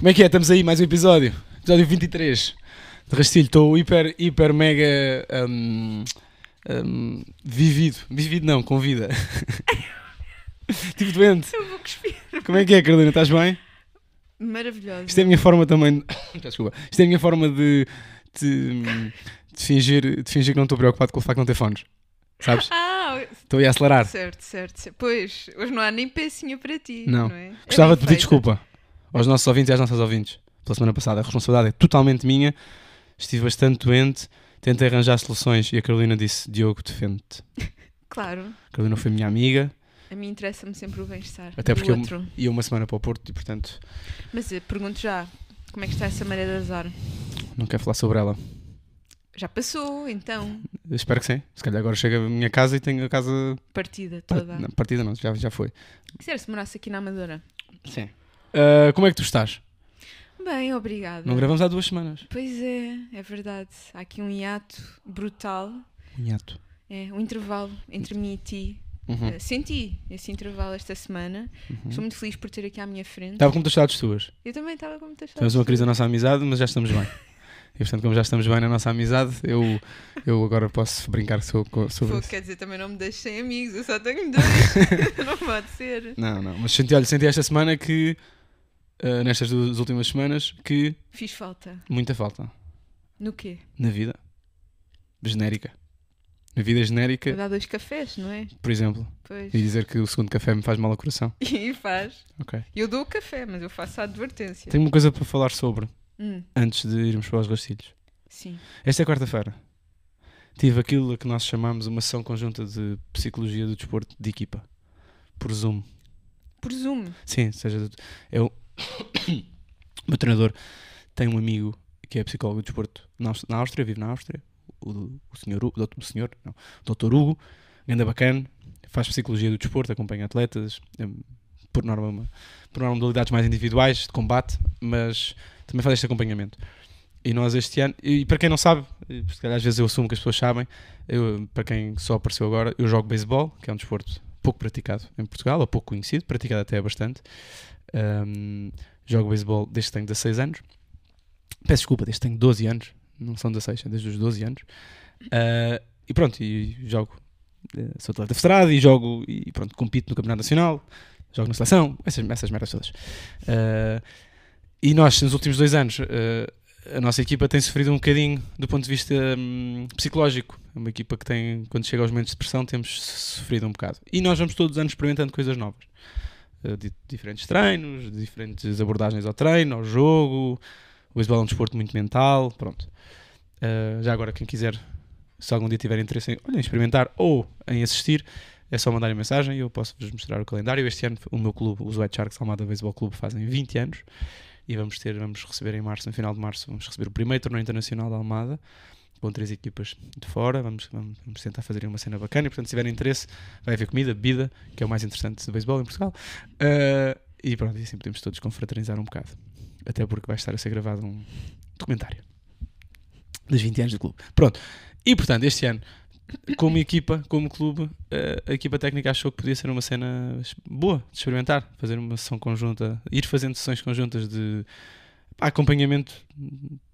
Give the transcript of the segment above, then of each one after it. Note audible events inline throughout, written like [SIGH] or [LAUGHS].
Como é que é? Estamos aí, mais um episódio. Episódio 23 de Rastilho. Estou hiper, hiper, mega. hum, hum, vivido. Vivido não, com vida. [LAUGHS] Estive doente. Eu vou cuspir. Como é que é, Carolina? Estás bem? Maravilhosa. Isto é a minha forma também. [COUGHS] Desculpa. Isto é a minha forma de. de, de fingir, de fingir que não estou preocupado com o facto de não ter fones. Sabes? [LAUGHS] Ah, Estou a acelerar. certo, certo, certo. Pois, hoje não há nem pecinha para ti. Não. Não. é? Gostava É de pedir feita. desculpa aos nossos ouvintes e às nossas ouvintes pela semana passada. A responsabilidade é totalmente minha. Estive bastante doente, tentei arranjar soluções e a Carolina disse: Diogo, defende-te. [LAUGHS] Claro. A Carolina foi minha amiga A mim interessa-me sempre o bem-estar Até porque eu- outro. e eu uma semana para o Porto e, portanto, Mas eh, pergunto já, como é que está essa maré de azar? não quero falar sobre ela. Já passou, então, Eu espero que sim. Se calhar agora chega a minha casa e tenho a casa. partida par- toda. Não, partida não, já, já foi. Quiser se morasse aqui na Amadora? Sim. Uh, como é que tu estás? Bem, obrigada. Não gravamos há duas semanas. Pois é, é verdade. Há aqui um hiato brutal. Um hiato. É, um intervalo entre mim e ti. Uhum. Uh, senti esse intervalo esta semana. Uhum. Estou muito feliz por ter aqui à minha frente. Estava com muitas saudades tuas. Eu também estava com muitas saudades. Temos uma crise da nossa amizade, mas já estamos bem. [LAUGHS] E portanto, como já estamos bem na nossa amizade, eu, eu agora posso brincar sobre Pô, Quer dizer, também não me deixem sem amigos, eu só tenho dois. [LAUGHS] não pode ser. Não, não, mas senti, olha, senti esta semana que ah, nestas duas últimas semanas, que Fiz falta. muita falta No quê? na vida genérica. Na vida genérica, Vou dar dois cafés, não é? por exemplo, Pois. e dizer que o segundo café me faz mal ao coração. [LAUGHS] E faz. Ok. Eu dou o café, mas eu faço a advertência. Tenho uma coisa para falar sobre Hum, antes de irmos para os rastilhos. sim. Esta é quarta-feira. Tive aquilo a que nós chamamos uma sessão conjunta de psicologia do desporto de equipa. Por Zoom. Presumo. Sim, ou seja, eu, o [COUGHS] meu treinador tem um amigo que é psicólogo de desporto na Áustria, vive na Áustria, o, o senhor, Hugo- o senhor, não, o. Hugo, ganda bacana, faz psicologia do desporto, acompanha atletas, em, por norma, por norma modalidades mais individuais, de combate, mas também faz este acompanhamento. E nós este ano, e para quem não sabe, e calhar às vezes eu assumo que as pessoas sabem, eu, para quem só apareceu agora, eu jogo beisebol, que é um desporto pouco praticado em Portugal, ou pouco conhecido, praticado até bastante. Um, jogo beisebol desde que tenho 16 anos. Peço desculpa, desde que tenho 12 anos, não são 16, é desde os 12 anos. Uh, e pronto, e jogo, eh, sou atleta federado e jogo, e pronto, compito no Campeonato Nacional, jogo na seleção, essas, essas merdas todas. Uh, e nós, nos últimos dois anos, uh, a nossa equipa tem sofrido um bocadinho do ponto de vista hum, psicológico. É uma equipa que tem, quando chega aos momentos de pressão, temos sofrido um bocado. E nós vamos todos os anos experimentando coisas novas. Uh, de diferentes treinos, diferentes abordagens ao treino, ao jogo. O beisebol é um desporto muito mental. Pronto. Uh, já agora, quem quiser, se algum dia tiver interesse em, olha, em experimentar ou em assistir, é só mandar mensagem e eu posso-vos mostrar o calendário. Este ano, o meu clube, os White Sharks Almada Baseball Clube, fazem 20 anos e vamos ter, vamos receber em março, no final de março, vamos receber o primeiro torneio internacional da Almada com três equipas de fora. Vamos, vamos, vamos tentar fazer uma cena bacana e, portanto, se tiverem interesse, vai haver comida, bebida, que é o mais interessante do beisebol em Portugal. Uh, e pronto, e assim podemos todos confraternizar um bocado. Até porque vai estar a ser gravado um documentário dos 20 anos do clube. Pronto. E portanto, este ano, como equipa, como clube, eh, a equipa técnica achou que podia ser uma cena boa de experimentar, fazer uma sessão conjunta, ir fazendo sessões conjuntas de acompanhamento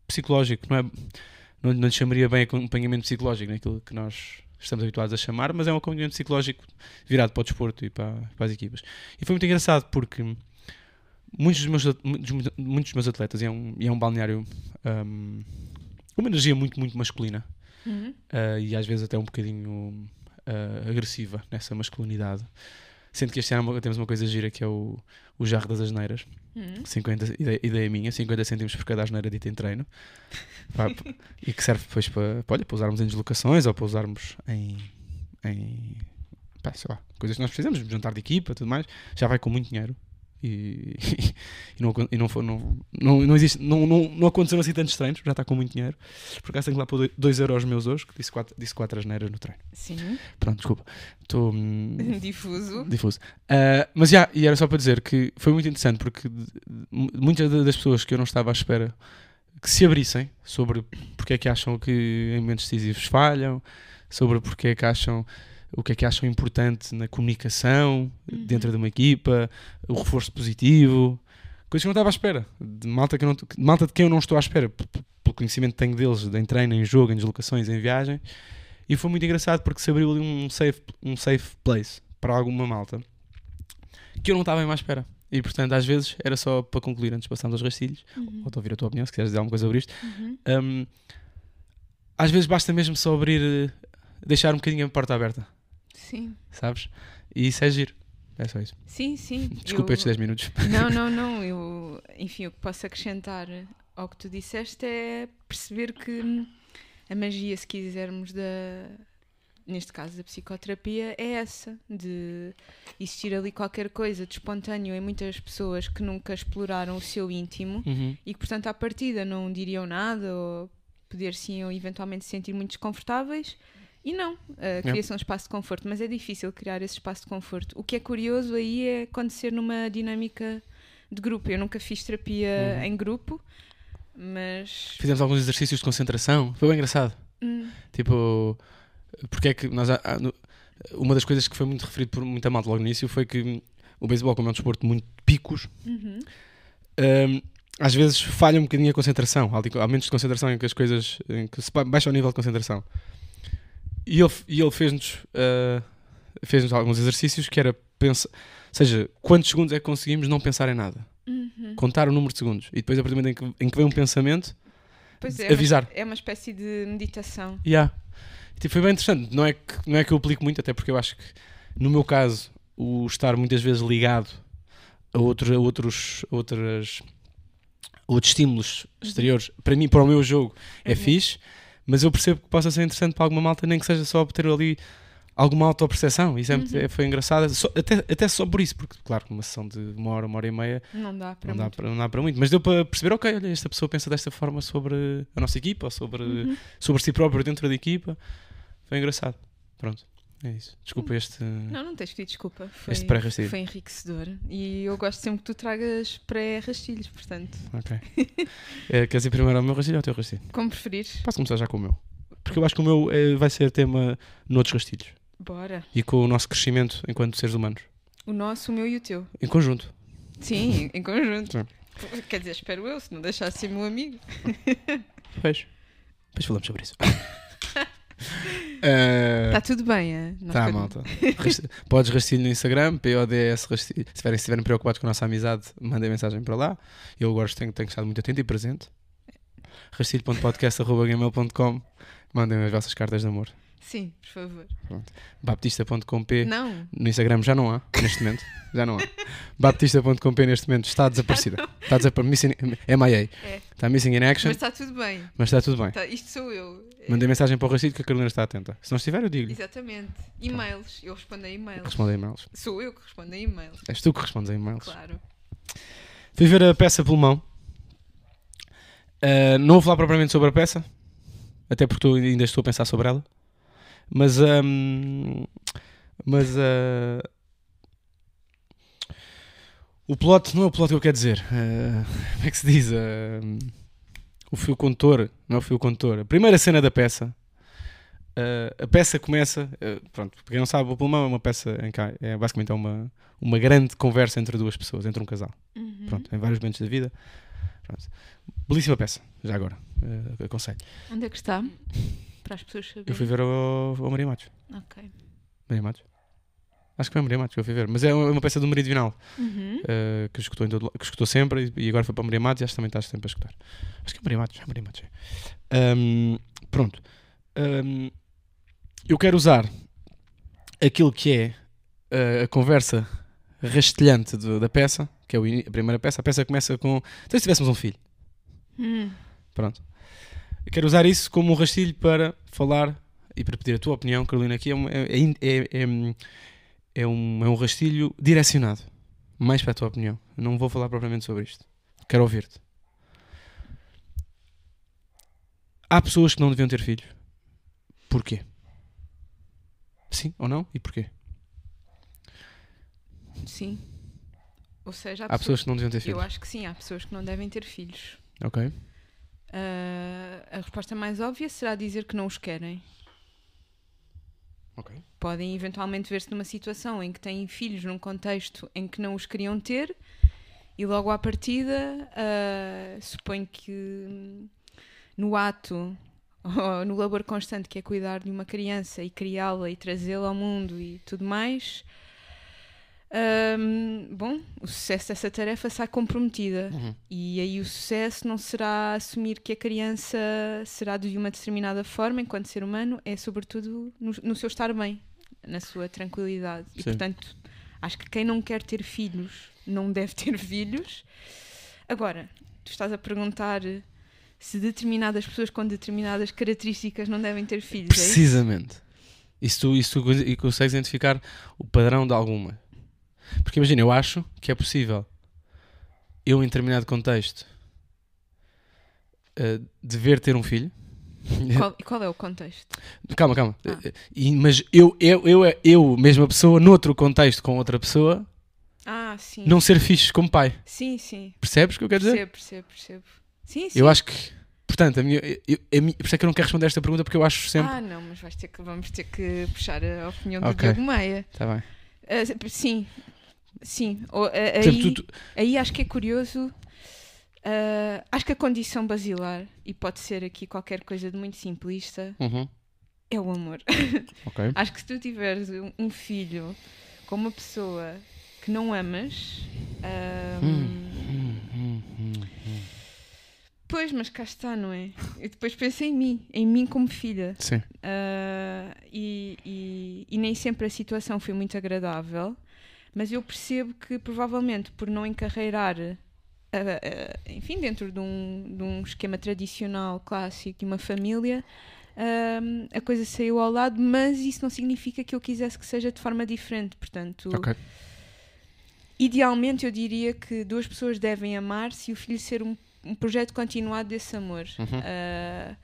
psicológico, não é? Não, não chamaria bem acompanhamento psicológico, naquilo que nós estamos habituados a chamar, mas é um acompanhamento psicológico virado para o desporto e para, para as equipas. E foi muito engraçado porque muitos dos meus, muitos, muitos dos meus atletas, e é um, e é um balneário um, uma energia muito, muito masculina, Uhum. uh, e às vezes até um bocadinho uh, agressiva nessa masculinidade. Sendo que este ano temos uma coisa gira que é o, o jarro das asneiras. Uhum. 50, ideia, ideia minha, 50 cêntimos por cada asneira dita em treino. Pá, p- [LAUGHS] e que serve depois para, para, olha, para usarmos em deslocações ou para usarmos em. em pá, sei lá, coisas que nós precisamos, jantar de equipa tudo mais. Já vai com muito dinheiro. E, [LAUGHS] e, não, e não, foi- não, não, não, existe, não, não, não aconteceram assim tantos treinos, já está com muito dinheiro. Por acaso tenho que lá pôr 2 euros meus hoje, que disse 4 disse quatro asneiras no treino. Sim. Pronto, desculpa. Estou. hum, [LAUGHS] Difuso. difuso. Ah, mas já, e era só para dizer que foi muito interessante porque muitas da- das pessoas que eu não estava à espera que se abrissem sobre porque é que acham que em momentos decisivos falham, sobre porque é que acham o que é que acham importante na comunicação Uhum. dentro de uma equipa, o reforço positivo, Coisas que eu não estava à espera. De malta, que não, de malta de quem eu não estou à espera. Pelo conhecimento que tenho deles, em treino, em jogo, em deslocações, em viagem. E foi muito engraçado porque se abriu ali um safe, um safe place para alguma malta que eu não estava bem à espera. E portanto, às vezes, era só para concluir antes de passarmos aos rastilhos, Uhum. ou ouvir a tua opinião, se quiseres dizer alguma coisa sobre isto. Uhum. Hum, às vezes basta mesmo só abrir, deixar um bocadinho a porta aberta, Sim, sabes? E isso é giro. É só isso. sim, sim. [LAUGHS] Desculpa Eu- estes 10 minutos. Não, não, [LAUGHS] não. Eu, enfim, o que posso acrescentar ao que tu disseste é perceber que a magia, se quisermos, da, neste caso da psicoterapia, é essa, de existir ali qualquer coisa de espontâneo em muitas pessoas que nunca exploraram o seu íntimo Uhum. e que, portanto, à partida não diriam nada ou poder-se eventualmente se sentir muito desconfortáveis. E não, uh, cria-se um espaço de conforto, mas é difícil criar esse espaço de conforto. O que é curioso aí é acontecer numa dinâmica de grupo. Eu nunca fiz terapia Uhum. em grupo, mas. Fizemos alguns exercícios de concentração. Foi bem engraçado. hum, Tipo, porque é que nós. há- há- no- Uma das coisas que foi muito referido por muita malta logo no início foi que o beisebol, como é um desporto de muito picos, uhum, hum, às vezes falha um bocadinho a concentração. Há ali momentos de concentração em que as coisas. em que se ba- baixa o nível de concentração. E ele, e ele fez-nos ah, fez-nos alguns exercícios que era pensar. Ou seja, quantos segundos é que conseguimos não pensar em nada? uhum. Contar o número de segundos. E depois, a partir do momento em que, em que vem um pensamento, Pois é, avisar. É uma espécie de meditação. Yeah. Tipo, foi bem interessante. Não é, que, não é que eu aplico muito, até porque eu acho que, no meu caso, o estar muitas vezes ligado a, outros, a outros, outras, outros estímulos exteriores, para mim, para o meu jogo, é Uhum. fixe, mas eu percebo que possa ser interessante para alguma malta, nem que seja só ter ali alguma autoperceção. Isso é Uhum. é- foi engraçado, Só- até, até só por isso, porque, claro, uma sessão de uma hora, uma hora e meia Não dá para não dá, muito. para, não dá para muito, mas deu para perceber, ok, olha, esta pessoa pensa desta forma sobre a nossa equipa, ou sobre, Uhum. sobre si próprio dentro da equipa. Foi engraçado. Pronto, é isso. Desculpa este. Não, não tens pedido desculpa. Foi, Este pré-rastilho. foi enriquecedor. E eu gosto sempre que tu tragas pré-rastilhos, portanto, Ok. [LAUGHS] Eh, queres ir primeiro ao meu rastilho ou ao teu rastilho? como preferires. Posso começar já com o meu. Porque eu acho que o meu eh, vai ser tema noutros rastilhos. Bora. E com o nosso crescimento enquanto seres humanos. O nosso, o meu e o teu. Em conjunto. Sim, em conjunto. Sim. Quer dizer, espero eu, se não deixasse ser meu amigo. Pois. Depois falamos sobre isso. [LAUGHS] [LAUGHS] Eh, Está tudo bem, é? Tá, podemos- malta. Podes rastilho no Instagram, PODS rastilho. Se estiverem, se estiverem preocupados com a nossa amizade, mandem mensagem para lá. Eu agora tenho, tenho estado muito atento e presente. rastilho.podcast.gmail.com Mandem as vossas cartas de amor. Sim, por favor. Baptista.com.p Não, No Instagram já não há, neste momento. Já não há. [LAUGHS] Baptista.com.p neste momento está desaparecida. Está desaparecida. MIA. É. Está missing in action, mas está tudo bem. mas está tudo bem. Tá, isto sou eu. É, Mandem mensagem para o rastilho que a Carolina está atenta. Se não estiver, eu digo-lhe. Exatamente. E-mails. Eu respondo a e-mails. Responde a e-mails. Sou eu que respondo a e-mails. És tu que respondes a e-mails. Claro. Fui ver a peça Pulmão. Uh, não vou falar propriamente sobre a peça, até porque ainda estou a pensar sobre ela. Mas. um, mas. uh, o plot, não é o plot que eu quero dizer. uh, como é que se diz? Uh, o fio condutor, não é o fio condutor. A primeira cena da peça. uh, a peça começa. pronto, para quem não sabe, o Pulmão é uma peça em que é basicamente é uma, uma grande conversa entre duas pessoas, entre um casal. Uhum. Pronto, em vários momentos da vida. Pronto. Belíssima peça, já agora. aconselho. Onde é que está? Para as pessoas saberem. Eu fui ver ao, ao Maria Matos. Ok. Maria Matos? Acho que foi a Maria Matos que eu fui ver. Mas é uma, peça do Marido Vinal, Uhum. eh, que, escutou em todo, que escutou sempre e, agora foi para a Maria Matos e acho que também estás sempre a escutar. Acho que é Maria Matos, é Maria Matos. é. Ahm, pronto. Ahm, eu quero usar aquilo que é eh, a conversa rastelhante da peça, que é a primeira peça. A peça começa com. Então, se tivéssemos um filho. Hum. Pronto. Eu quero usar isso como um rastilho para falar e para pedir a tua opinião, Carolina. Aqui é, um- é, é, é, é, é um, é um rastilho direcionado mais para a tua opinião. Eu não vou falar propriamente sobre isto. Quero ouvir-te. Há pessoas que não deviam ter filhos. Porquê? Sim ou não? E porquê? Sim. Ou seja, há, Há pessoas que não deviam ter Eu filhos. acho que sim, há pessoas que não devem ter filhos. Ok. Ah, a resposta mais óbvia será dizer que não os querem. Ok. Podem eventualmente ver-se numa situação em que têm filhos num contexto em que não os queriam ter E logo à partida, ah, suponho que no ato, ou no labor constante que é cuidar de uma criança e criá-la e trazê-la ao mundo e tudo mais, hum, bom, o sucesso dessa tarefa sai comprometida. Uhum. E aí o sucesso não será assumir que a criança será de uma determinada forma enquanto ser humano, é sobretudo no, no seu estar bem, na sua tranquilidade. E Sim. portanto, acho que quem não quer ter filhos não deve ter [LAUGHS] filhos. Agora, tu estás a perguntar se determinadas pessoas com determinadas características não devem ter filhos. é isso? Precisamente. E se tu, e se tu co- e consegues identificar o padrão de alguma. Porque imagina, eu acho que é possível eu, em determinado contexto, eh, dever ter um filho. Qual, e qual é o contexto? Calma, calma. Ah. E- mas eu, eu, eu, eu, mesma pessoa, noutro contexto com outra pessoa, Ah, sim. não ser fixe como pai. Sim, sim. Percebes o que eu quero dizer? Percebo, percebo, percebo. Sim, sim. Eu acho que. Portanto, a minha, eu, a minha, por isso é que eu não quero responder esta pergunta porque eu acho sempre. Ah, não, mas vais ter que, vamos ter que puxar a opinião do Ok. Diogo Meia. Tá bem. Ah, sim, sim. O- aí, exemplo, tu- aí acho que é curioso. ah, acho que a condição basilar, e pode ser aqui qualquer coisa de muito simplista, Uhum, é o amor. [LAUGHS] ok. acho que se tu tiveres um, um filho com uma pessoa que não amas. ah, Hum, hum, hum. Pois, mas cá está, não é? E depois penso em mim, em mim como filha. Sim. Ah, e, e- e nem sempre a situação foi muito agradável, mas eu percebo que provavelmente por não encarreirar, ah, ah, enfim, dentro de um, de um esquema tradicional, clássico de uma família, a coisa saiu ao lado, mas isso não significa que eu quisesse que seja de forma diferente. Portanto, Ok. idealmente eu diria que duas pessoas devem amar-se e o filho ser um, um projeto continuado desse amor. Uhum. Ah,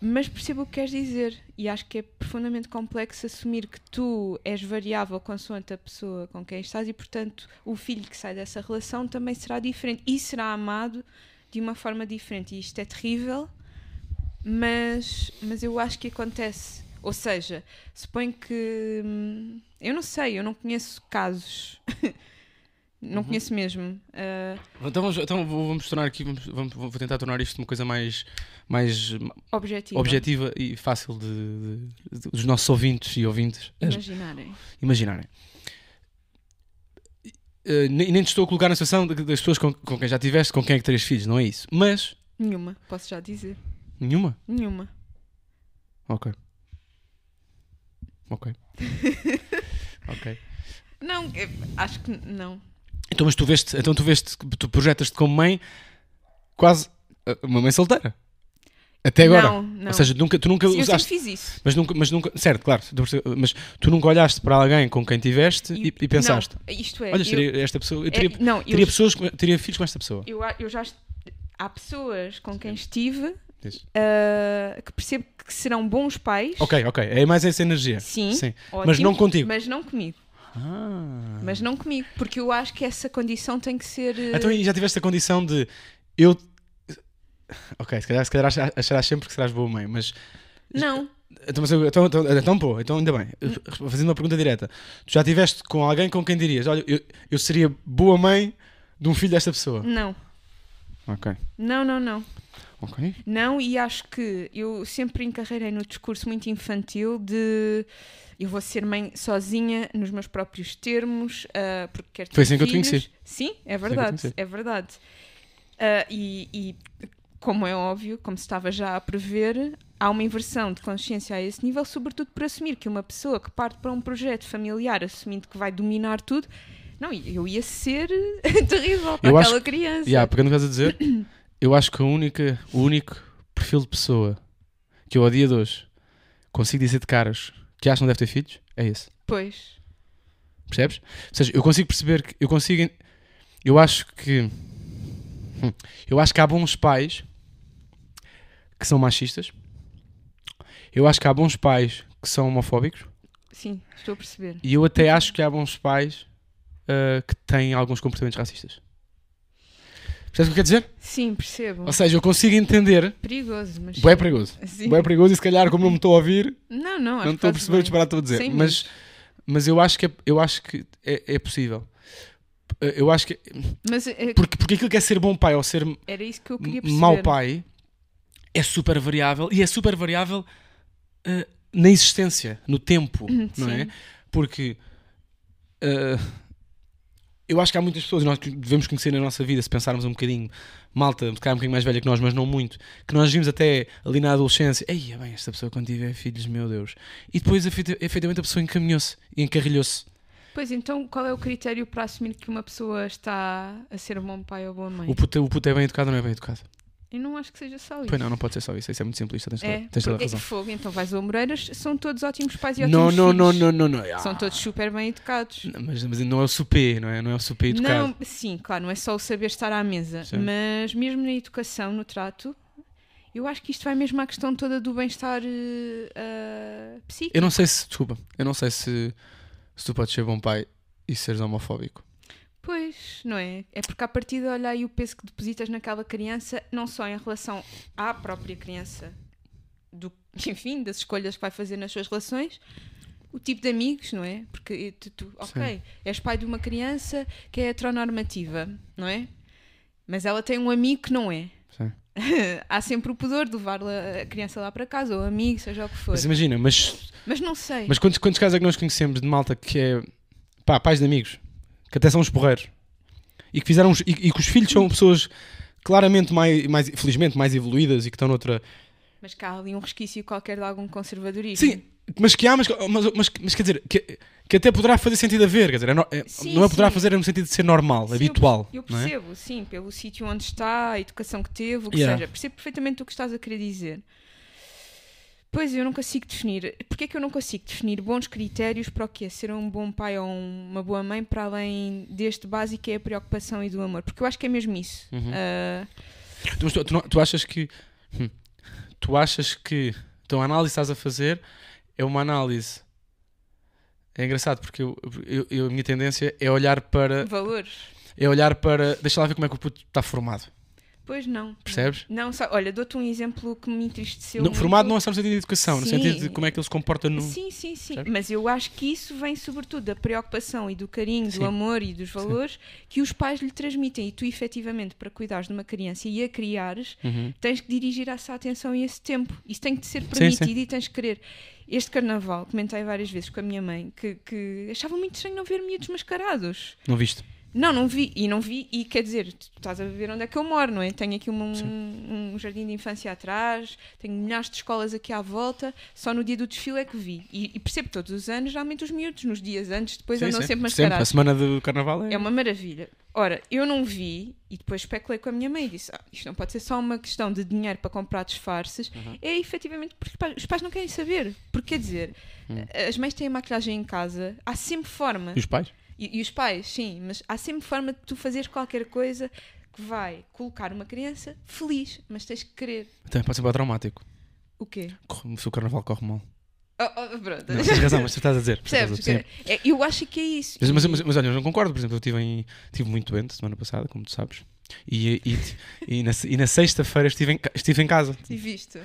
mas percebo o que queres dizer e acho que é profundamente complexo assumir que tu és variável consoante a pessoa com quem estás e, portanto, o filho que sai dessa relação também será diferente e será amado de uma forma diferente. E isto é terrível, mas, mas eu acho que acontece. Ou seja, suponho que. hum, Eu não sei, eu não conheço casos. [LAUGHS] não conheço mesmo. Ah, Então, vamos, então vamos tornar aqui, vamos, vamos- vou tentar tornar isto uma coisa mais, mais objetiva. objetiva e fácil de, de- de- dos nossos ouvintes e ouvintes Imaginarem. imaginarem. Eh, nem, nem te estou a colocar na situação das pessoas com, com quem já tiveste, com quem é que terias filhos, não é isso. Mas, Nenhuma, posso já dizer. nenhuma. Nenhuma. Ok. Ok. [LAUGHS] ok. Não, acho que não. Então, mas tu veste, então tu veste, tu projetas-te como mãe quase eh, uma mãe solteira. Até agora. Não, não. Ou seja, nunca, tu nunca Sim, eu sempre usaste. fiz isso. Mas nunca, mas nunca, certo, claro, mas tu nunca olhaste para alguém com quem tiveste e, e pensaste: Não, isto é. olha, eu, esta pessoa, eu é, teria, não, eu, teria pessoas, com- teria filhos com esta pessoa. eu, eu já. Há pessoas com quem estive ah, que percebo que serão bons pais. Ok, ok, é mais essa energia. Sim. Sim. ótimo, Mas não contigo. Mas não comigo. Ah. Mas não comigo. Porque eu acho que essa condição tem que ser. eh, Então e já tiveste a condição de eu. [LAUGHS] Ok, se calhar, se calhar ach- acharás sempre que serás boa mãe, mas. Não. Então, mas eu- então, então, então, pô, então ainda bem. Fazendo uma pergunta direta, tu já tiveste com alguém com quem dirias: olha, eu, eu seria boa mãe de um filho desta pessoa? Não. Ok, Não, não, não. Ok. Não, e acho que eu sempre encarreirei no discurso muito infantil de eu vou ser mãe sozinha, nos meus próprios termos, ah, porque quero ter Foi assim que eu te filhos. conheci. Sim, é te verdade, é verdade. Ah, e, e, como é óbvio, como se estava já a prever, há uma inversão de consciência a esse nível, sobretudo por assumir que uma pessoa que parte para um projeto familiar, assumindo que vai dominar tudo, não, eu ia ser [LAUGHS] terrível para Eu acho aquela criança. Yeah, pegando o que estás a dizer, [COUGHS] eu acho que a única, o único perfil de pessoa que eu, ao dia de hoje, consigo dizer de caras que acho que não deve ter filhos é esse. Pois. Percebes? Ou seja, eu consigo perceber que. Eu consigo. Eu acho que. hum, Eu acho que há bons pais que são machistas. Eu acho que há bons pais que são homofóbicos. Sim, estou a perceber. E eu até acho que há bons pais ah, que têm alguns comportamentos racistas. Percebes o que eu quero dizer? Sim, percebo. Ou seja, eu consigo entender. Perigoso, mas. Bué perigoso. Sim. Bué perigoso e se calhar, como não me estou a ouvir, Não, não, acho não estou a perceber o bem. disparate que estou a dizer. Sem Mas, mas eu acho que, é, eu acho que é, é possível. Uh, Eu acho que. Mas eh, Porque, porque aquilo que é ser bom pai ou ser era isso que eu queria perceber. mau pai é super variável e é super variável uh, na existência, no tempo, não é? Sim. Porque uh, eu acho que há muitas pessoas, nós devemos conhecer na nossa vida, se pensarmos um bocadinho, malta, se calhar um bocadinho mais velha que nós, mas não muito, que nós vimos até ali na adolescência, ei, bem, esta pessoa quando tiver filhos, meu Deus. E depois, efetivamente, a pessoa encaminhou-se e encarrilhou-se. Pois então, qual é o critério para assumir que uma pessoa está a ser um bom pai ou boa mãe? O puto, o puto é bem educado ou não é bem educado? Eu não acho que seja só isso. Pois não, não pode ser só isso, isso é muito simplista, tens, É, toda- tens toda a porque- razão. fogo, então vais ao Moreiras, são todos ótimos pais e ótimos Não, não, não, filhos. não, não, não. Ah, São todos super bem educados. Não, Mas, mas não é o supê, não é? Não é o supê educado. Não, sim, claro, não é só o saber estar à mesa, Sim. mas mesmo na educação, no trato, eu acho que isto vai mesmo à questão toda do bem-estar ah, psíquico. Eu não sei se, desculpa, eu não sei se, se tu podes ser bom pai e seres homofóbico. Pois, não é? É porque a partir de olhar aí o peso que depositas naquela criança, não só em relação à própria criança, do, [LAUGHS] enfim, das escolhas que vai fazer nas suas relações, o tipo de amigos, não é? Porque tu, tu- ok, és pai de uma criança que é heteronormativa, não é? Mas ela tem um amigo que não é. Sim. [LAUGHS] Há sempre o pudor de levar a criança lá para casa, ou amigo, seja o que for. Mas imagina, mas, Mas não sei. mas quantos, quantos casos é que nós conhecemos de malta que é pá, pais de amigos, que até são os porreiros e que fizeram e, e que os filhos são pessoas claramente mais, mais, felizmente, mais evoluídas e que estão noutra. Mas cá há ali um resquício qualquer de algum conservadorismo. Sim, mas que há, mas, mas, mas, mas quer dizer, que, que até poderá fazer sentido a ver, quer dizer, é no- é- Sim, não é poderá sim. fazer no sentido de ser normal, Sim, eu habitual. Eu não é? percebo, sim, pelo sítio onde está, a educação que teve, o que Yeah. seja. Percebo perfeitamente o que estás a querer dizer. Pois eu não consigo definir. Porquê é que eu não consigo definir bons critérios para o que é ser um bom pai ou um- uma boa mãe para além deste básico que é a preocupação e do amor? Porque eu acho que é mesmo isso. Uhum. Ah, Tu, tu- tu achas que. hum, tu achas que. Então a análise que estás a fazer é uma análise. É engraçado porque eu, eu- eu- a minha tendência é olhar para. valores. É olhar para. Deixa lá ver como é que o puto está formado. Pois não. Percebes? Não, só, olha, dou-te um exemplo que me entristeceu. Muito. formado não é só no sentido de educação, no Sim. sentido de como é que ele se comporta no. Sim, sim, sim. Percebes? Mas eu acho que isso vem sobretudo da preocupação e do carinho, Sim. do amor e dos valores que os pais lhe transmitem. E tu, efetivamente, para cuidares de uma criança e a criares, Uhum. tens que dirigir essa atenção e esse tempo. Isso tem que ser Sim, permitido sim. e tens que querer. Este carnaval, comentei várias vezes com a minha mãe, que, que achava muito estranho não ver miúdos mascarados. Não viste? Não, não vi, e não vi, e quer dizer, tu estás a ver onde é que eu moro, não é? Tenho aqui um, um jardim de infância atrás, tenho milhares de escolas aqui à volta, só no dia do desfile é que vi. E, e percebo todos os anos, geralmente os miúdos, nos dias antes, depois Sim, andam sim. sempre A mascarados. semana do carnaval é. É uma maravilha. Ora, eu não vi, e depois especulei com a minha mãe e disse: ah, isto não pode ser só uma questão de dinheiro para comprar disfarces, Uhum. é efetivamente porque os pais, não querem saber. Porque quer dizer, Hum. as mães têm a maquilhagem em casa, há sempre forma. E os pais? E, e os pais, sim, mas há sempre forma de tu fazeres qualquer coisa que vai colocar uma criança feliz, mas tens que querer. Também pode ser para traumático. O quê? Corre- Se o carnaval corre mal. Oh, oh, pronto. Não, tens razão, mas tu estás a dizer. [LAUGHS] Percebes? É, eu acho que é isso. Mas, mas, mas, mas olha, eu não concordo. Por exemplo, eu estive, em, estive muito doente semana passada, como tu sabes. E, e, e na, e na sexta-feira estive, em ca- estive em casa. E visto?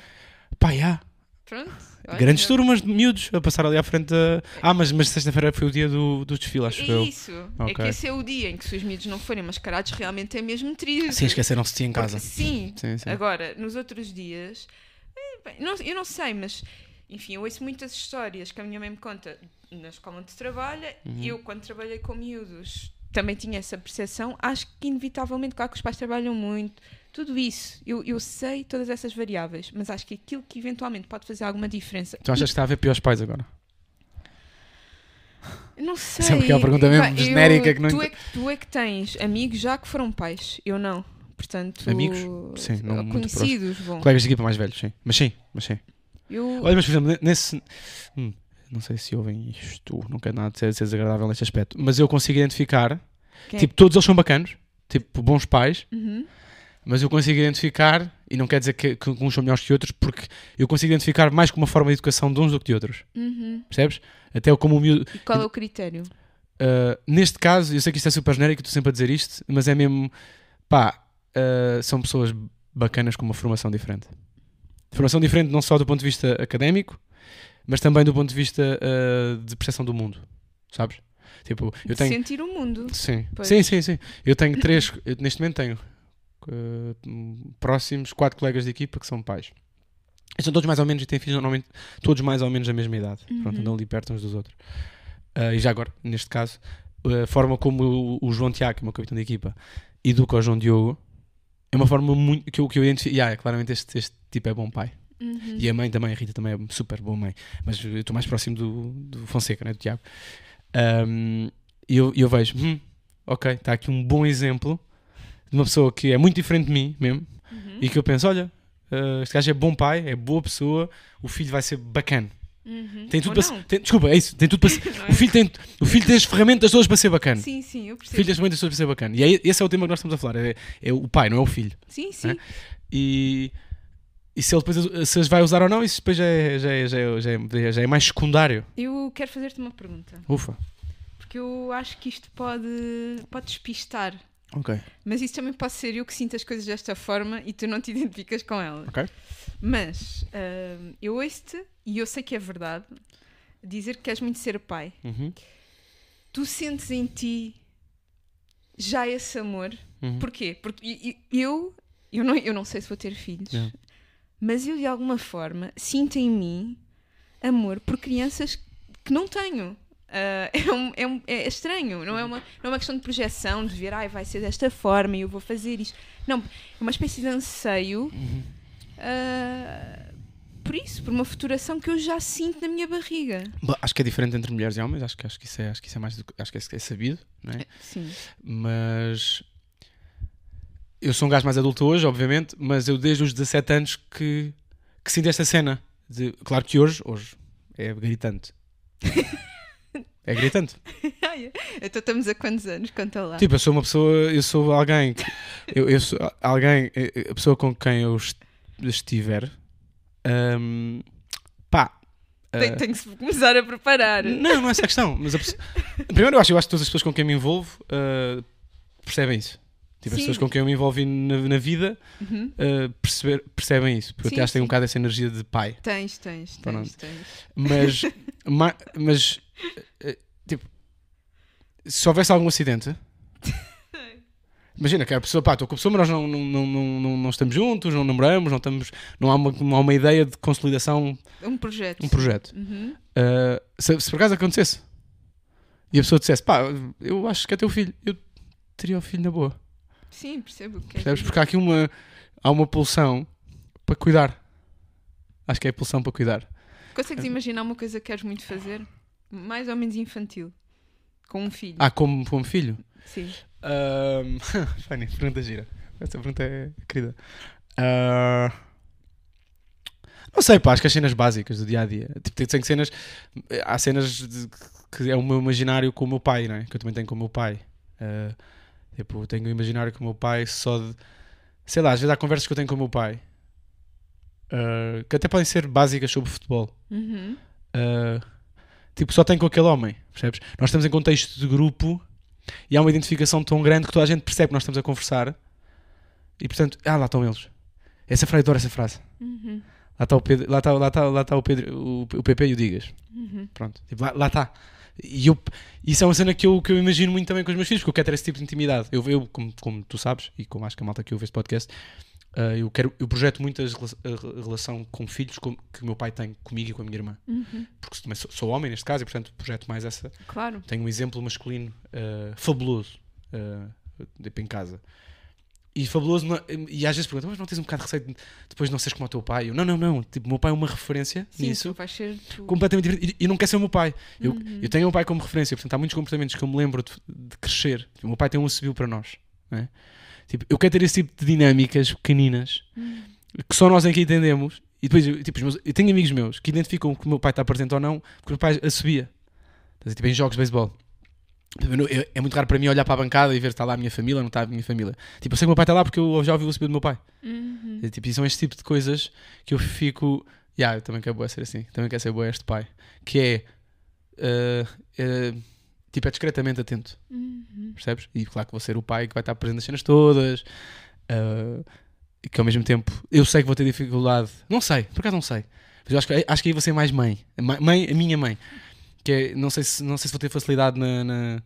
Pá, já. Pronto. Grandes turmas de miúdos a passar ali à frente da... Ah, mas, mas sexta-feira foi o dia do, do desfile, acho É eu. isso. É Ok. que esse é o dia em que se os miúdos não forem mascarados, realmente é mesmo triste. Sim, esqueceram-se de em casa. Porque- sim. Sim, sim. Agora, nos outros dias, eh, bem, não- eu não sei, mas enfim, eu ouço muitas histórias que a minha mãe me conta na escola onde trabalha. Uhum. Eu, quando trabalhei com miúdos, também tinha essa percepção. Acho que, inevitavelmente, claro que os pais trabalham muito, tudo isso. Eu, eu sei todas essas variáveis, mas acho que aquilo que eventualmente pode fazer alguma diferença. Tu achas que está a haver piores pais agora? Não sei. [LAUGHS] Essa é aquela pergunta mesmo eu- genérica que não tu, é que, tu é que tens amigos já que foram pais, eu não. Portanto, Amigos? Sim, não muito conhecidos, bom. Colegas de equipa mais velhos, sim. Mas sim, mas sim. Eu, Olha, mas por exemplo, nesse. hum, não sei se ouvem isto, não quero nada de ser, desagradável neste aspecto, mas eu consigo identificar. Quem Tipo, todos eles são bacanos, tipo, bons pais, Uhum. Mas eu consigo identificar, e não quer dizer que, que uns são melhores que outros, porque eu consigo identificar mais com uma forma de educação de uns do que de outros, Uhum. percebes? Até como o miúdo. E qual é o critério? Uh, neste caso, eu sei que isto é super genérico, estou sempre a dizer isto, mas é mesmo, pá, uh, são pessoas bacanas com uma formação diferente. Formação diferente não só do ponto de vista académico, mas também do ponto de vista uh, de percepção do mundo, sabes? Tipo, eu De tenho. sentir o mundo. Sim. Pois. sim, sim, sim. Eu tenho três, [LAUGHS] eu neste momento tenho eh, próximos quatro colegas de equipa que são pais. E são todos mais ou menos e têm filhos normalmente todos mais ou menos da mesma idade. Pronto, Uhum. andam ali perto uns dos outros. Ah, e já agora, neste caso, a forma como o, o João Tiago, que é o meu capitão de equipa, educa o João Diogo é uma forma muito que eu, que eu identifico. Yeah, claramente este, este tipo é bom pai. Uhum. E a mãe também, a Rita também é super boa mãe. Mas eu estou mais próximo do, do Fonseca, né, do Tiago. E eu, e eu vejo, hum, ok, está aqui um bom exemplo de uma pessoa que é muito diferente de mim mesmo. Uhum. E que eu penso, olha, ah, este gajo é bom pai, é boa pessoa, o filho vai ser bacana. Uhum. Tem tudo para tem- Desculpa, é isso, tem tudo para [LAUGHS] é? O filho, tem, o filho tem as ferramentas todas para ser bacana. Sim, sim, eu O percebo. filho tem as ferramentas todas para ser bacana. E aí, esse é o tema que nós estamos a falar. É, é o pai, não é o filho. Sim, sim. É? E, e se ele depois se as vai usar ou não, isso depois já é, já é, já é, já é, já é mais secundário. Eu quero fazer-te uma pergunta. Ufa. Porque eu acho que isto pode, pode despistar. Ok. Mas isso também pode ser eu que sinto as coisas desta forma e tu não te [LAUGHS] identificas com elas. Ok. Mas hum, eu ouço-te e eu sei que é verdade dizer que queres muito ser pai. Uhum. Tu sentes em ti já esse amor. Uhum. Porquê? Porque eu, eu, não, eu não sei se vou ter filhos, Yeah. mas eu de alguma forma sinto em mim amor por crianças que não tenho. Ah, [LAUGHS] é, um- é um- é estranho, não é, uma, não é uma questão de projeção, de ver, ai, vai ser desta forma e eu vou fazer isto. Não, é uma espécie de anseio Uhum. ah, por isso, por uma futuração que eu já sinto na minha barriga. Bom, acho que é diferente entre mulheres e homens, acho que, acho que, isso, é, acho que isso é mais do que- acho que é, é sabido, não é? Sim. Mas eu sou um gajo mais adulto hoje, obviamente, mas eu desde os 17 anos que, que sinto esta cena. De, claro que hoje, hoje é gritante. [LAUGHS] É gritante. [LAUGHS] então estamos a quantos anos? Conta lá. Tipo, eu sou uma pessoa, eu sou alguém, que- eu, eu sou alguém, eh, a pessoa com quem eu est- estiver, hum, pá. Tem, eh, tem que começar a preparar. não, não é essa a questão. Mas a pessoa- primeiro, eu acho, eu acho que todas as pessoas com quem me envolvo eh, percebem isso. Tipo, as pessoas com quem eu me envolvi na, na vida Uhum. eh, perceber, percebem isso. Porque eu Sim, até acho que tem um bocado essa energia de pai. Tens, tens, Pronto. tens, tens. Mas, ma- mas eh, tipo, se houvesse algum acidente, [LAUGHS] imagina que a pessoa, pá, estou com a pessoa, mas nós não, não, não, não, não, estamos juntos, não namoramos, não, estamos, não, há uma, não há uma ideia de consolidação, Um projeto. um projeto. Uhum. Uh, se, se por acaso acontecesse e a pessoa dissesse, pá, eu acho que é teu filho, eu teria o filho na boa. Sim, percebo que é Percebes? que- Porque há aqui uma, há uma pulsão para cuidar. Acho que é a pulsão para cuidar. Consegues imaginar uma coisa que queres muito fazer? Mais ou menos infantil. Com um filho. Ah, como, como filho? Sim. Um, [LAUGHS] Fanny, pergunta gira. Essa pergunta é querida. Ah, não sei, pá, acho que as cenas básicas do dia a dia. Tipo, tem- cenas. Há cenas de- que é o meu imaginário com o meu pai, não é? Que eu também tenho com o meu pai. Ah, tipo, tenho o imaginário com o meu pai só de. Sei lá, às vezes há conversas que eu tenho com o meu pai ah, que até podem ser básicas sobre futebol. Uhum. Uh, tipo, só tem com aquele homem, percebes? Nós estamos em contexto de grupo e há uma identificação tão grande que toda a gente percebe que nós estamos a conversar e portanto, ah, lá estão eles. Essa frase, adoro essa frase. Uhum. Lá está o Pedro, lá está, lá está, lá está o Pedro, o, o PP e o Digas. Uhum. Pronto, tipo, lá, lá está. E eu, isso é uma cena que eu, que eu imagino muito também com os meus filhos, porque eu quero ter esse tipo de intimidade. Eu, eu como, como tu sabes, e como acho que a malta que ouve este podcast, uh, eu, quero, eu projeto muito a relação com filhos com- que o meu pai tem comigo e com a minha irmã. Uhum. Porque também sou, sou homem neste caso e, portanto, projeto mais essa. Claro. Tenho um exemplo masculino uh, fabuloso uh, em casa. E fabuloso, não- e às vezes perguntam, mas não tens um bocado de receio de depois não seres como o teu pai? Eu, não, não, não. Tipo, o meu pai é uma referência Sim, nisso tu vais ser tu. completamente diferente. E, e não quer ser o meu pai. Eu, Uhum. eu tenho o meu pai como referência, portanto, há muitos comportamentos que eu me lembro de, de crescer. O meu pai tem um subiu para nós. não é? Tipo, eu quero ter esse tipo de dinâmicas pequeninas Uhum. que só nós é que entendemos. E depois, eu, tipo, meus- eu tenho amigos meus que identificam que o meu pai está presente ou não, porque o meu pai a subia. Tipo, em jogos de beisebol. Eu- É muito raro para mim olhar para a bancada e ver se está lá a minha família ou não está a minha família. Tipo, eu sei que o meu pai está lá porque eu já ouvi o subir do meu pai. Uhum. É, tipo, e são este tipo de coisas que eu fico. Yeah, eu também quero boa ser assim. Também quero ser boa este pai. Que é. eh, eh, tipo, é discretamente atento. Uhum. Percebes? E claro que vou ser o pai que vai estar presente nas cenas todas. e que ao mesmo tempo. Eu sei que vou ter dificuldade. Não sei, por acaso não sei. Mas eu acho que, acho que aí vou ser mais mãe. Mãe, a minha mãe. Que é, não sei se, não sei se vou ter facilidade na, na,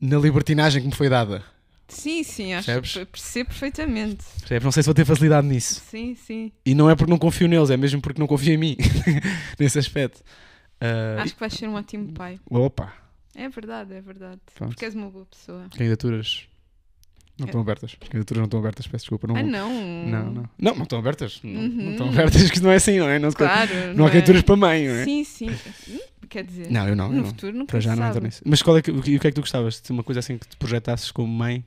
na libertinagem que me foi dada. Sim, sim, acho Percebes? que percebo perfeitamente. Percebes? Não sei se vou ter facilidade nisso. Sim, sim. E não é porque não confio neles, é mesmo porque não confio em mim. [LAUGHS] Nesse aspecto. Ah, Acho que vais ser um ótimo pai. Opa, É verdade, é verdade. Pronto. Porque és uma boa pessoa. candidaturas não estão abertas. Candidaturas não estão abertas, peço desculpa. Não, Ah, não. não, não. Não, não estão abertas. Não, não Uhum. estão abertas, que não é assim, não é? Não, Claro. não há é? candidaturas para mãe, não é? Sim, sim. Hum, Quer dizer, Não, eu não. eu no não. futuro nunca Para já se não sabe. entro nisso. Mas qual é que, o que é que tu gostavas? De uma coisa assim que te projetasses como mãe?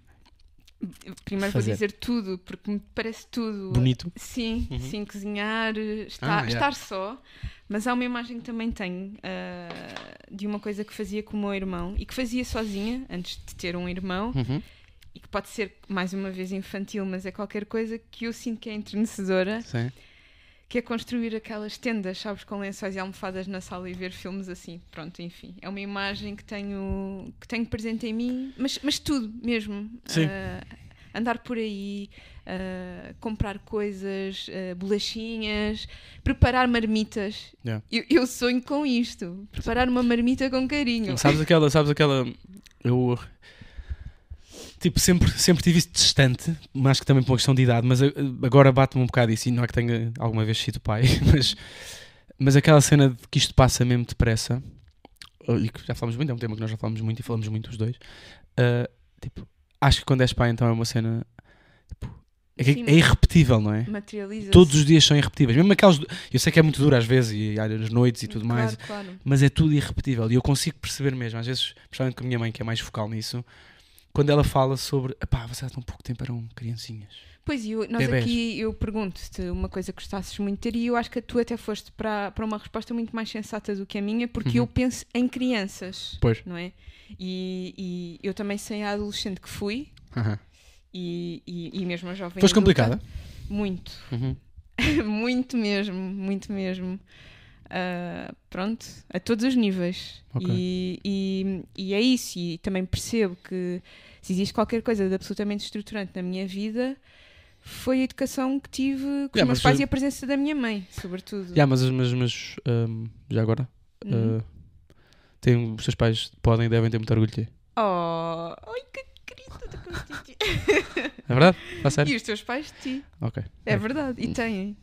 Primeiro fazer. vou dizer tudo, porque me parece tudo. Bonito. Sim, Uhum. sim, cozinhar, estar, Ah, estar só. Mas há uma imagem que também tenho ah, de uma coisa que fazia com o meu irmão e que fazia sozinha, antes de ter um irmão, Uhum. e que pode ser mais uma vez infantil, mas é qualquer coisa que eu sinto que é entrenecedora, Sim. Que é construir aquelas tendas, sabes, com lençóis e almofadas na sala e ver filmes assim. Pronto, enfim. É uma imagem que tenho, que tenho presente em mim, mas, mas tudo mesmo. Sim. Ah, andar por aí, ah, comprar coisas, ah, bolachinhas, preparar marmitas. Yeah. Eu, eu sonho com isto. Preparar uma marmita com carinho. Sabes aquela, sabes aquela. Eu. Tipo, sempre, sempre tive isso distante, mas que também por uma questão de idade, mas agora bate-me um bocado isso, e não é que tenha alguma vez sido pai, [LAUGHS] mas, mas aquela cena de que isto passa mesmo depressa, e que já falamos muito, é um tema que nós já falamos muito e falamos muito os dois. eh, tipo, acho que quando és pai, então é uma cena. Tipo, é, Sim, é irrepetível, não é? Materializa. Todos os dias são irrepetíveis, mesmo aqueles. Eu sei que é muito duro às vezes, e as noites e tudo claro, mais, Claro. mas é tudo irrepetível e eu consigo perceber mesmo, às vezes, principalmente com a minha mãe, que é mais focal nisso, quando ela fala sobre pá, você há tão pouco tempo eram criancinhas. Pois, e nós Bebés. aqui eu pergunto-te uma coisa que gostasses muito de ter e eu acho que tu até foste para, para uma resposta muito mais sensata do que a minha, porque Uhum. eu penso em crianças, Pois. não é? E, e eu também sei a adolescente que fui e, e, e mesmo a jovem Foste adulta. complicada? Muito, Uhum. [LAUGHS] muito mesmo, muito mesmo. Ah, pronto, a todos os níveis. Ok. E, e, e é isso. E também percebo que se existe qualquer coisa de absolutamente estruturante na minha vida, foi a educação que tive com os meus pais eu- e a presença da minha mãe, sobretudo. Yeah, mas, mas, mas hum, já agora, Uhum. uh, tem, os teus pais podem e devem ter muito orgulho de ti. Oh, ai que querido. É verdade? A sério? E os teus pais de ti. Ok. É verdade. E têm.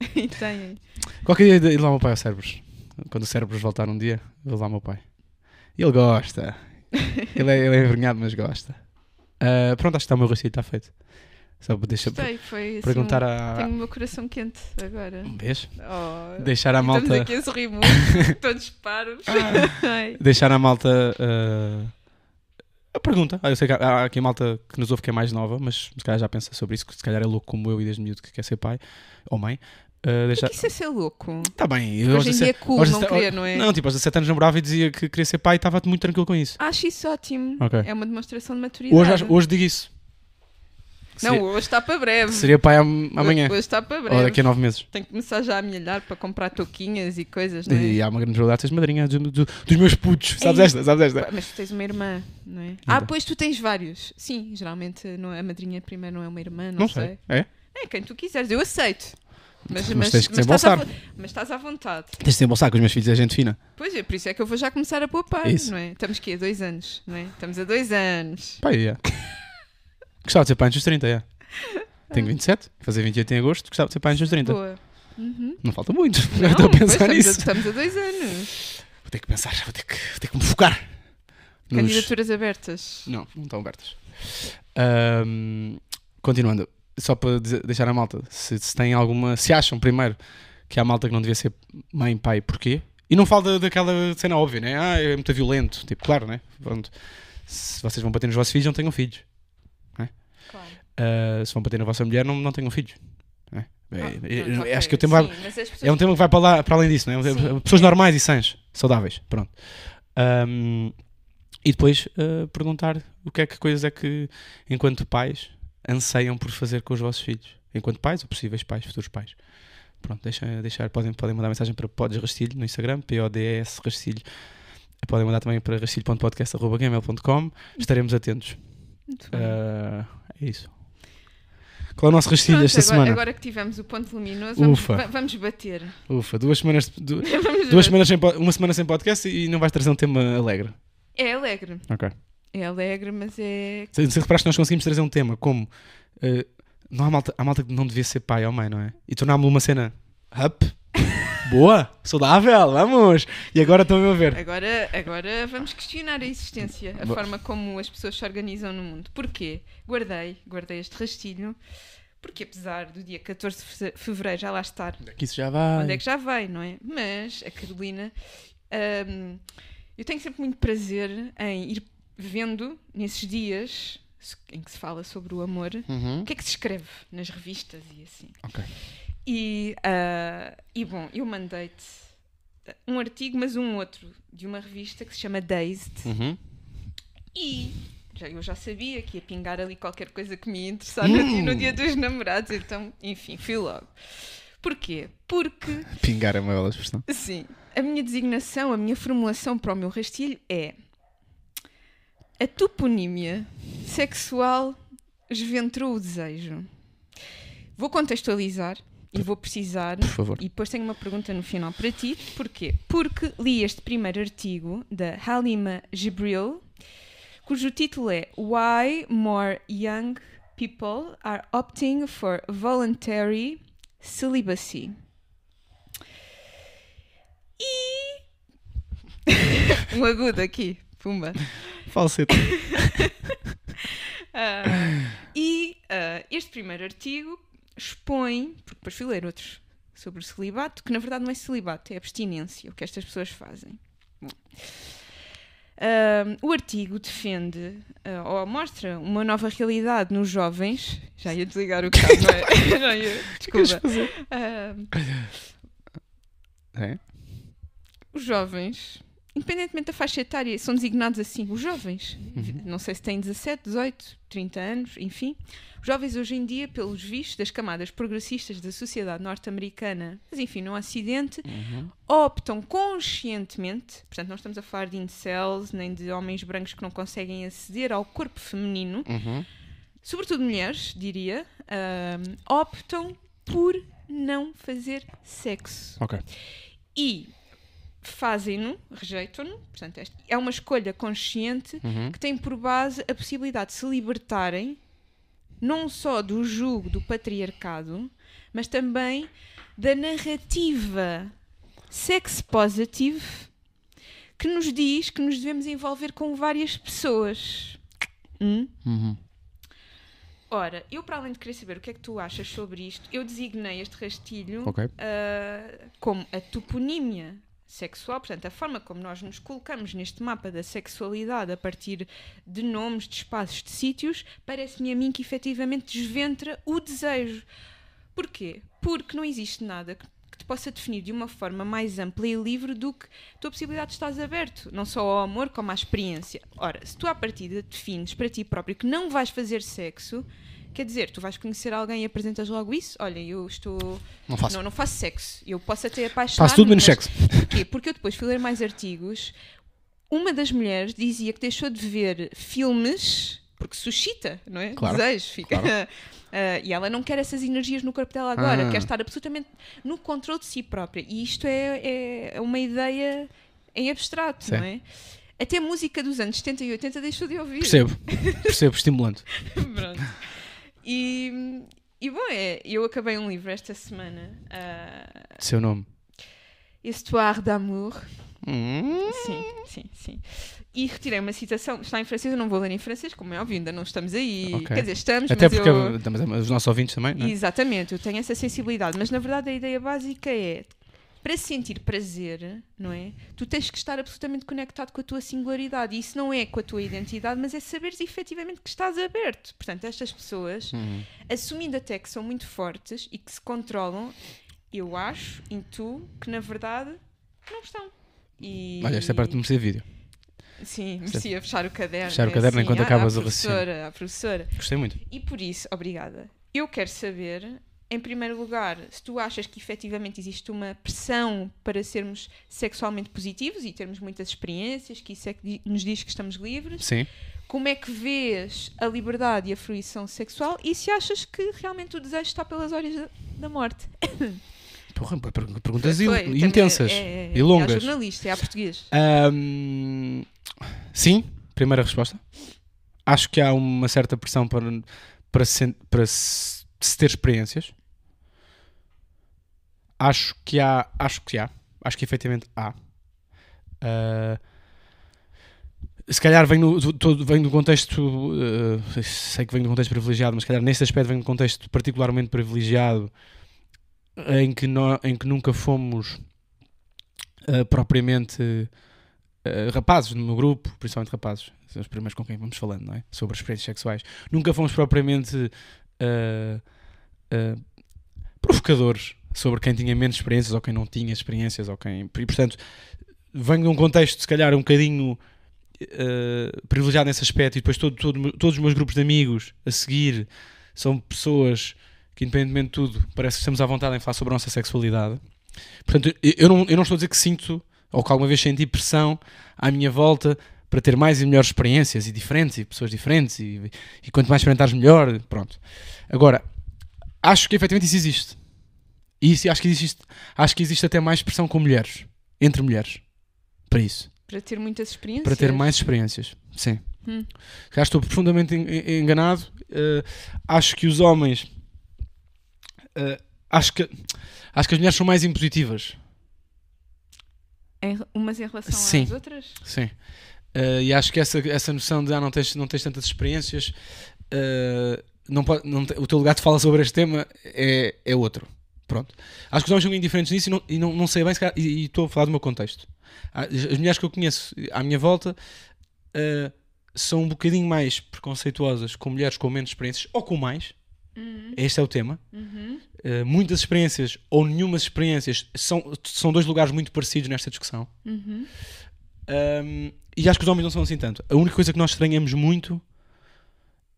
[LAUGHS] E têm. Qualquer dia ir lá ao meu pai ao Cérebros. Quando o Cérebros voltar um dia, vou lá ao meu pai. E ele gosta. [LAUGHS] ele, é, ele é envergonhado, mas gosta. Uh, pronto, acho que está o meu rastilho, está feito. Só para deixar Gostei, foi assim. perguntar um- a. Tenho o meu coração quente agora. Um beijo. Oh. Deixar à E Estamos malta. aqui a sorrir muito, [LAUGHS] todos paros. Ai. Deixar à malta. uh, a pergunta. Ah, eu sei que há aqui a malta que nos ouve que é mais nova, mas se calhar já pensa sobre isso, que se calhar é louco como eu e desde miúdo que quer ser pai ou mãe. Uh, deixar... que isso é ser louco? Tá bem, eu aos Hoje em 17 dia é cool não 17 querer, não é? Não, tipo, aos 17 anos namorava e dizia que queria ser pai e estava muito tranquilo com isso. Acho isso ótimo. Ok. É uma demonstração de maturidade. Hoje, hoje digo isso. Não, seria, hoje está para breve. seria pai am- amanhã. Hoje está para breve. Ou daqui a 9 meses. Tenho que começar já a me olhar para comprar touquinhas e coisas, não é? E há uma grande probabilidade de seres madrinha do- do- dos meus putos. Sabes Ei. esta? Sabes esta? Mas tu tens uma irmã, não é? Ah, Então. pois tu tens vários. Sim, geralmente não é- a madrinha primeiro não é uma irmã, não, Não sei. É? É quem tu quiseres, eu aceito. Mas, Mas mas, tens que mas estás à desembolsar. mas estás à vontade. Tens de desembolsar com os meus filhos, é gente fina. Pois é, por isso é que eu vou já começar a poupar, Isso. não é? Estamos aqui a dois anos, não é? Estamos a dois anos. Pai, é. Gostava de ser pai antes dos 30, é. Tenho 27, vou fazer 28 em agosto, gostava de ser pai antes dos 30. Boa. Uhum. Não falta muito. Não, [LAUGHS] estou a pois, pensar estamos, nisso. a, estamos a dois anos. Vou ter que pensar, vou ter que, vou ter que me focar. Nos- Candidaturas abertas. Não, não estão abertas. Ahm, continuando, só para dizer- deixar a malta, se, se têm alguma. Se acham primeiro que há malta que não devia ser mãe, pai, porquê? E não falo da- daquela cena óbvia, né? Ah, é muito violento. Tipo, claro, né? Pronto. Se vocês vão bater nos vossos filhos, não tenham filhos. Claro. Ah, se vão bater na vossa mulher, não, não tenham filhos. né? É, Ah, é- ok. Acho que o tema vai, Sim, as pessoas- é um tema que vai para, lá, para além disso, né? Sim. Pessoas normais e sãs, saudáveis. Pronto. Ahm, e depois ah, perguntar o que é que coisas é que, enquanto pais, anseiam por fazer com os vossos filhos. Enquanto pais ou possíveis pais, futuros pais. Pronto, deixa, deixar, podem, podem mandar mensagem para Podes Rastilho no Instagram, P-O-D-E-S Rastilho. Podem mandar também para rastilho.podcast.gmail.com. Estaremos atentos. Ah, é isso. Qual é o nosso rastilho Pronto, esta agora, semana? agora que tivemos o ponto luminoso, vamos, Ufa. va- vamos bater. Ufa, duas semanas, du- [LAUGHS] duas bater. semanas sem, uma semana sem podcast e não vais trazer um tema alegre. É alegre. Ok. É alegre, mas é. Se, se reparaste, nós conseguimos trazer um tema como eh, não há malta, há malta que não devia ser pai ou mãe, não é? E tornámos uma cena up, boa, saudável, vamos! E agora estão a ver. Agora, agora vamos questionar a existência, a Bo- forma como as pessoas se organizam no mundo. Porquê? Guardei, guardei este rastilho, porque apesar do dia 14 de fe- fevereiro já lá estar, Que isso já vai. onde é que já vem, não é? Mas a Carolina, hum, eu tenho sempre muito prazer em ir vendo nesses dias em que se fala sobre o amor, Uhum. o que é que se escreve nas revistas e assim. Ok. E, ah, e bom, eu mandei-te um artigo, mas um outro, de uma revista que se chama Dazed. Uhum. E já, eu já sabia que ia pingar ali qualquer coisa que me ia interessar no, dia, no dia dos namorados, então, enfim, fui logo. Porquê? Porque, Pingar é uma bela expressão. assim, a minha designação, a minha formulação para o meu rastilho é a toponímia sexual esventrou o desejo. Vou contextualizar e vou precisar Por favor. e depois tenho uma pergunta no final para ti. Porquê? Porque li este primeiro artigo da Halima Jibril, cujo título é Why More Young People Are Opting for Voluntary Celibacy. E. [LAUGHS] um agudo aqui, pumba. Falsete. [LAUGHS] Ah, e ah, este primeiro artigo expõe, porque depois fui ler outros sobre o celibato, que na verdade não é celibato, é abstinência, o que estas pessoas fazem. Ah, o artigo defende ah, ou mostra uma nova realidade nos jovens. Já ia desligar o cabo, não é? [LAUGHS] Ia, desculpa. Ah, É? os jovens, independentemente da faixa etária, são designados assim, os jovens. Não sei se têm 17, 18, 30 anos, enfim. Os jovens hoje em dia, pelos vistos das camadas progressistas da sociedade norte-americana, mas enfim, no Ocidente, Uhum. optam conscientemente, portanto não estamos a falar de incels, nem de homens brancos que não conseguem aceder ao corpo feminino, Uhum. sobretudo mulheres, diria, optam por não fazer sexo Ok. e fazem-no, rejeitam-no, portanto, é uma escolha consciente Uhum. que tem por base a possibilidade de se libertarem não só do jugo do patriarcado, mas também da narrativa sex positive que nos diz que nos devemos envolver com várias pessoas. Hum? Uhum. Ora, eu para além de querer saber o que é que tu achas sobre isto, eu designei este rastilho Ok. ah, como a toponímia sexual, portanto, a forma como nós nos colocamos neste mapa da sexualidade a partir de nomes, de espaços, de sítios, parece-me a mim que efetivamente desventra o desejo. Porquê? Porque não existe nada que que te possa definir de uma forma mais ampla e livre do que a tua possibilidade de estás aberto, não só ao amor como à experiência. Ora, se tu à partida defines para ti próprio que não vais fazer sexo, quer dizer, tu vais conhecer alguém e apresentas logo isso? Olha, eu estou Não faço. não, não faço sexo. Eu posso até apaixonar. Faço tudo menos sexo. Porquê? Porque eu depois fui ler mais artigos. Uma das mulheres dizia que deixou de ver filmes porque suscita, não é? Claro, Desejo. Fica. claro. [LAUGHS] Ah, e ela não quer essas energias no corpo dela agora, Ah. quer estar absolutamente no controle de si própria. E isto é, é uma ideia em abstrato, Sim. não é? Até a música dos anos 70 e 80 deixou de ouvir. Percebo. [LAUGHS] Percebo, estimulante. Pronto. E, e bom, é, eu acabei um livro esta semana, ah, Seu nome. Histoire d'amour. Hum. Sim, sim, sim. E retirei uma citação, está em francês, eu não vou ler em francês, como é óbvio, ainda não estamos aí. Ok. Quer dizer, estamos, Até porque eu... os nossos ouvintes também, não é? Exatamente, eu tenho essa sensibilidade, mas na verdade a ideia básica é para sentir prazer, não é? Tu tens que estar absolutamente conectado com a tua singularidade. E isso não é com a tua identidade, mas é saberes efetivamente que estás aberto. Portanto, estas pessoas, Uhum. assumindo até que são muito fortes e que se controlam, eu acho, intuo, que na verdade não estão. E... Olha, esta é parte merecer vídeo. Sim, merecia fechar o caderno. Fechar o é caderno assim, enquanto à- acabas o raciocínio. professora, à professora. Gostei muito. E por isso, obrigada. Eu quero saber, em primeiro lugar, se tu achas que efetivamente existe uma pressão para sermos sexualmente positivos e termos muitas experiências, que isso é que nos diz que estamos livres. Sim. como é que vês a liberdade e a fruição sexual e se achas que realmente o desejo está pelas horas da, morte. [COUGHS] Porra, per- perguntas Foi, intensas é, é, e É longas. a jornalista, é a português. Ahm, sim, primeira resposta. Acho que há uma certa pressão para, para, se, para se, se ter experiências. Acho que há, acho que há, acho que efetivamente há. Ah, se calhar vem no, do- todo, vem do contexto, ah, sei que vem do contexto privilegiado, mas se calhar nesse aspecto vem do contexto particularmente privilegiado em que, nó- em que nunca fomos ah, propriamente rapazes no meu grupo, principalmente rapazes, são os primeiros com quem vamos falando, não é? Sobre experiências sexuais. Nunca fomos propriamente ah, ah, provocadores sobre quem tinha menos experiências ou quem não tinha experiências ou quem. E, portanto, venho de um contexto, se calhar, um bocadinho ah, privilegiado nesse aspecto e depois todo, todo- todos os meus grupos de amigos a seguir são pessoas que, independentemente de tudo, parece que estamos à vontade em falar sobre a nossa sexualidade. Portanto, eu- eu não, eu não estou a dizer que sinto ou que alguma vez senti pressão à minha volta para ter mais e melhores experiências e diferentes e pessoas diferentes e, e quanto mais experimentares melhor, pronto. Agora, acho que efetivamente isso existe. E isso, acho, que existe acho que existe até mais pressão com mulheres, entre mulheres, para isso. Para ter muitas experiências. Para ter mais experiências, sim. Hum. Já estou profundamente en- en- enganado. Eh, acho que os homens. eh, acho, que, acho que as mulheres são mais impositivas. Em- umas em relação Sim. às outras? Sim. Eh, e acho que essa, essa noção de ah, não, tens, não tens tantas experiências, eh, não pode, não o teu lugar de fala sobre este tema é, é outro. Pronto. Acho que os homens são indiferentes nisso e não, e não, não sei bem se calhar- e e estou a falar do meu contexto. Ah, As, mulheres que eu conheço à minha volta eh, são um bocadinho mais preconceituosas com mulheres com menos experiências ou com mais. Uhum. Este é o tema. Uhum. Uh, muitas experiências ou nenhumas experiências são, são dois lugares muito parecidos nesta discussão. Uhum. Um, e acho que os homens não são assim tanto. A única coisa que nós estranhamos muito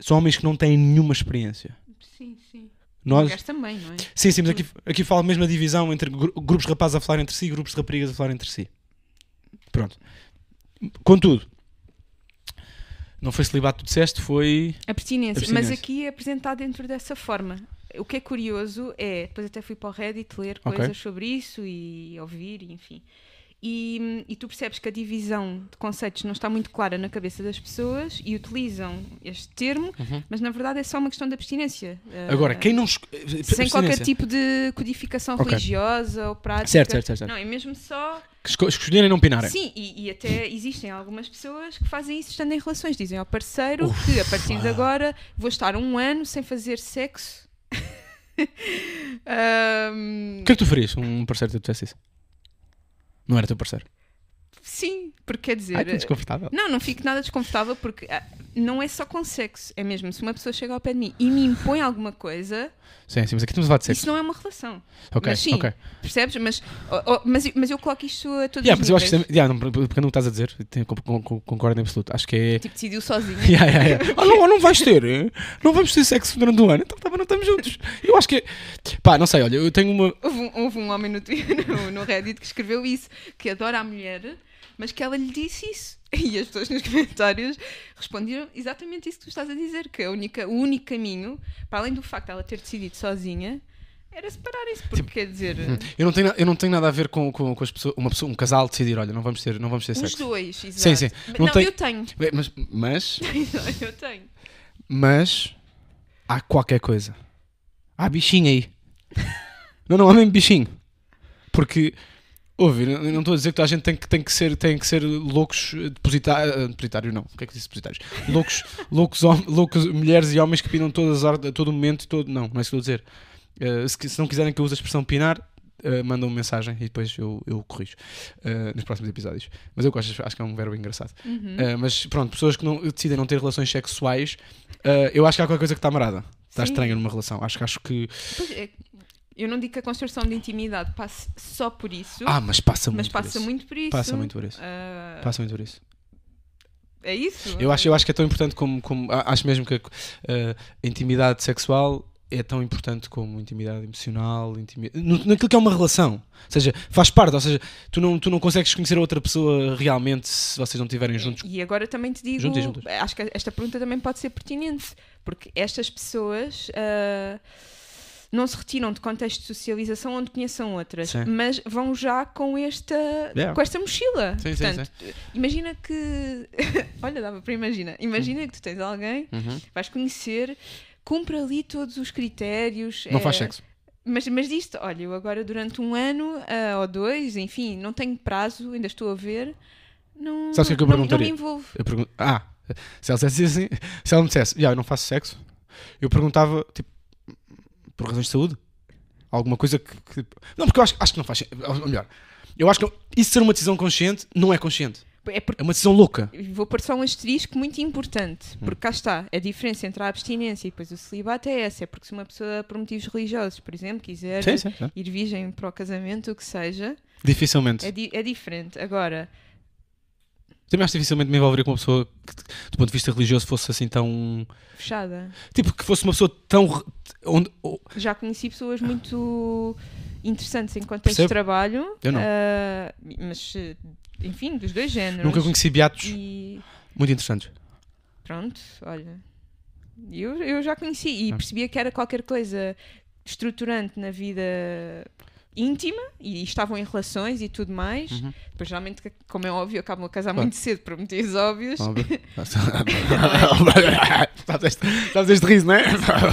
são homens que não têm nenhuma experiência. Sim, sim. Nós, Mulheres também, não é? sim, sim, mas aqui, aqui falo mesmo a divisão entre gru- grupos de rapazes a falar entre si e grupos de raparigas a falar entre si. Pronto. Contudo, não foi celibato tu disseste, foi. Abstinência. Abstinência. Mas aqui é apresentado dentro dessa forma. O que é curioso é, depois até fui para o Reddit ler coisas sobre isso e ouvir, enfim. E, e tu percebes que a divisão de conceitos não está muito clara na cabeça das pessoas e utilizam este termo, mas na verdade é só uma questão de abstinência. Uhum. Agora, quem não. es- Sem qualquer tipo de codificação Ok. religiosa ou prática. Certo, certo, certo, certo. Não, é mesmo só. Que esco- escolherem não pinarem. Sim, e, e até existem algumas pessoas que fazem isso estando em relações. Dizem ao parceiro que a partir de agora vou estar um ano sem fazer sexo. [LAUGHS] O que é que tu farias um parceiro te dissesse isso? Não era teu parceiro. sim, porque quer dizer. Ai, que desconfortável. Não, não fico nada desconfortável porque ah, não é só com sexo. É mesmo, se uma pessoa chega ao pé de mim e me impõe alguma coisa, Sim, sim, mas aqui estamos a falar de sexo. isso não é uma relação. Ok, mas sim, ok. percebes? Mas, oh, oh, mas, mas eu coloco isto a todos Yeah, os mas eu acho que yeah, não, porque não estás a dizer, concordo em absoluto. Acho que é. Tipo, decidiu sozinho. [LAUGHS] Yeah, yeah, yeah. [LAUGHS] Ah, não, não vais ter, não vamos ter sexo durante o ano, então também não estamos juntos. Eu acho que. é- Pá, não sei, olha, eu tenho uma. Houve um, houve um homem no, [LAUGHS] no Reddit que escreveu isso, que adora a mulher, mas que ela lhe disse isso. [LAUGHS] E as pessoas nos comentários responderam exatamente isso que tu estás a dizer, que a única, o único caminho, para além do facto de ela ter decidido sozinha, era separarem-se, porque Tipo, quer dizer, Eu não tenho, eu não tenho nada a ver com, com, com as pessoas, uma pessoa, um casal decidir, olha, não vamos ter, não vamos ter os sexo. dois, exato. Sim, sim. Mas Não Não, tem- eu tenho. Mas, mas, [LAUGHS] eu tenho. mas, há qualquer coisa. Há bichinho aí. [LAUGHS] Não, não, há mesmo bichinho. Porque, ouve, eu não estou a dizer que a gente tem que, tem que, ser, tem que ser loucos depositários. Depositários, não. O que é que disse depositários? Loucos, [LAUGHS] loucos, loucos mulheres e homens que pinam todas as a todo momento. Todo, não, não é isso que estou a dizer. Eh, se, se não quiserem que eu use a expressão pinar, eh, mandam uma mensagem e depois eu, eu corrijo eh, nos próximos episódios. Mas eu gosto, acho que é um verbo engraçado. Uhum. Uh, mas pronto, pessoas que não, decidem não ter relações sexuais, uh, eu acho que há qualquer coisa que está marada. Está estranha numa relação. Acho que acho que. Pois é, eu não digo que a construção de intimidade passe só por isso, Ah, mas passa muito mas por passa isso. muito por isso. Passa muito por isso. Ah, Passa muito por isso. é isso? Eu acho, eu acho que é tão importante como. como acho mesmo que a, uh, a intimidade sexual é tão importante como intimidade emocional, intimi... no- naquilo que é uma relação. Ou seja, faz parte, ou seja, tu não, tu não consegues conhecer a outra pessoa realmente se vocês não estiverem juntos. E agora também te digo, Juntos juntas. acho que esta pergunta também pode ser pertinente, porque estas pessoas ah, não se retiram de contexto de socialização onde conheçam outras, Sim. mas vão já com esta, Yeah. com esta mochila. Sim, sim, Portanto, imagina que. [LAUGHS] Olha, dava para imaginar. Imagina que tu tens alguém, Uhum. vais conhecer, cumpre ali todos os critérios. Não é, faz sexo. Mas, mas disto, olha, eu agora durante um ano ah, ou dois, enfim, não tenho prazo, ainda estou a ver. Não, Sabes o que é que eu não, não me perguntaria? envolvo. Eu pergunto, ah, se ela dissesse assim, se ela me dissesse, "Ya, eu não faço sexo, eu perguntava, tipo, por razões de saúde? Alguma coisa que. que- Não, porque eu acho, acho que não faz sentido. Ou melhor, eu acho que isso ser uma decisão consciente não é consciente. É porque É uma decisão louca. vou pôr só um asterisco muito importante, Hum. porque cá está, a diferença entre a abstinência e depois o celibato é essa, é porque se uma pessoa por motivos religiosos, por exemplo, quiser Sim, sim, sim. ir virgem para o casamento, o que seja, Dificilmente. é, di- é diferente. Agora, Também acho dificilmente me envolveria com uma pessoa que, do ponto de vista religioso, fosse assim tão. fechada. Tipo, que fosse uma pessoa tão. Onde, Já conheci pessoas muito interessantes em contexto de trabalho, Eu não. ah, mas enfim, dos dois géneros. nunca conheci beatos E muito interessantes. pronto, olha. Eu, eu já conheci e Ah. percebia que era qualquer coisa estruturante na vida íntima e estavam em relações e tudo mais. Uhum. Depois, geralmente, como é óbvio, acabam a casar Claro. muito cedo por motivos óbvios. Óbvio. [LAUGHS] Sabes este, riso, não é?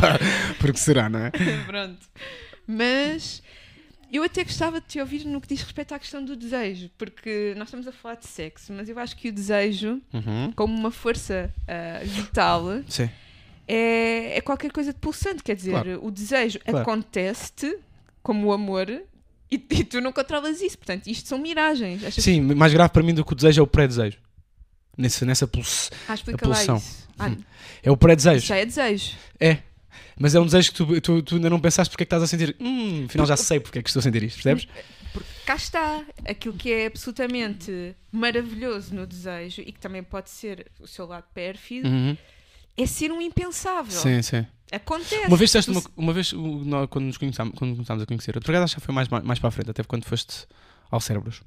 [LAUGHS] Porque será, não é? Pronto. Mas eu até gostava de te ouvir no que diz respeito à questão do desejo, porque nós estamos a falar de sexo, mas eu acho que o desejo, Uhum. como uma força ah, vital, é, é qualquer coisa de pulsante. Quer dizer, Claro. o desejo Claro. acontece-te como o amor e, e tu não controlas isso. Portanto, isto são miragens. Estas... Sim, mais grave para mim do que o desejo é o pré-desejo. Nessa, nessa pulse. Ah, explica pulsão. isso. Ah, Hum. É o pré-desejo. já é desejo. É. Mas é um desejo que tu, tu, tu ainda não pensaste porque é que estás a sentir. Hum, afinal já sei porque é que estou a sentir isto, percebes? Porque cá está aquilo que é absolutamente maravilhoso no desejo e que também pode ser o seu lado pérfido, Uhum. É ser um impensável. Sim, sim. Acontece. Uma vez disseste Tu uma, uma vez, o- nó- quando nos conhecemos, quando começámos a conhecer, por acaso acho que foi mais, mais para a frente, até quando foste ao Cérebros.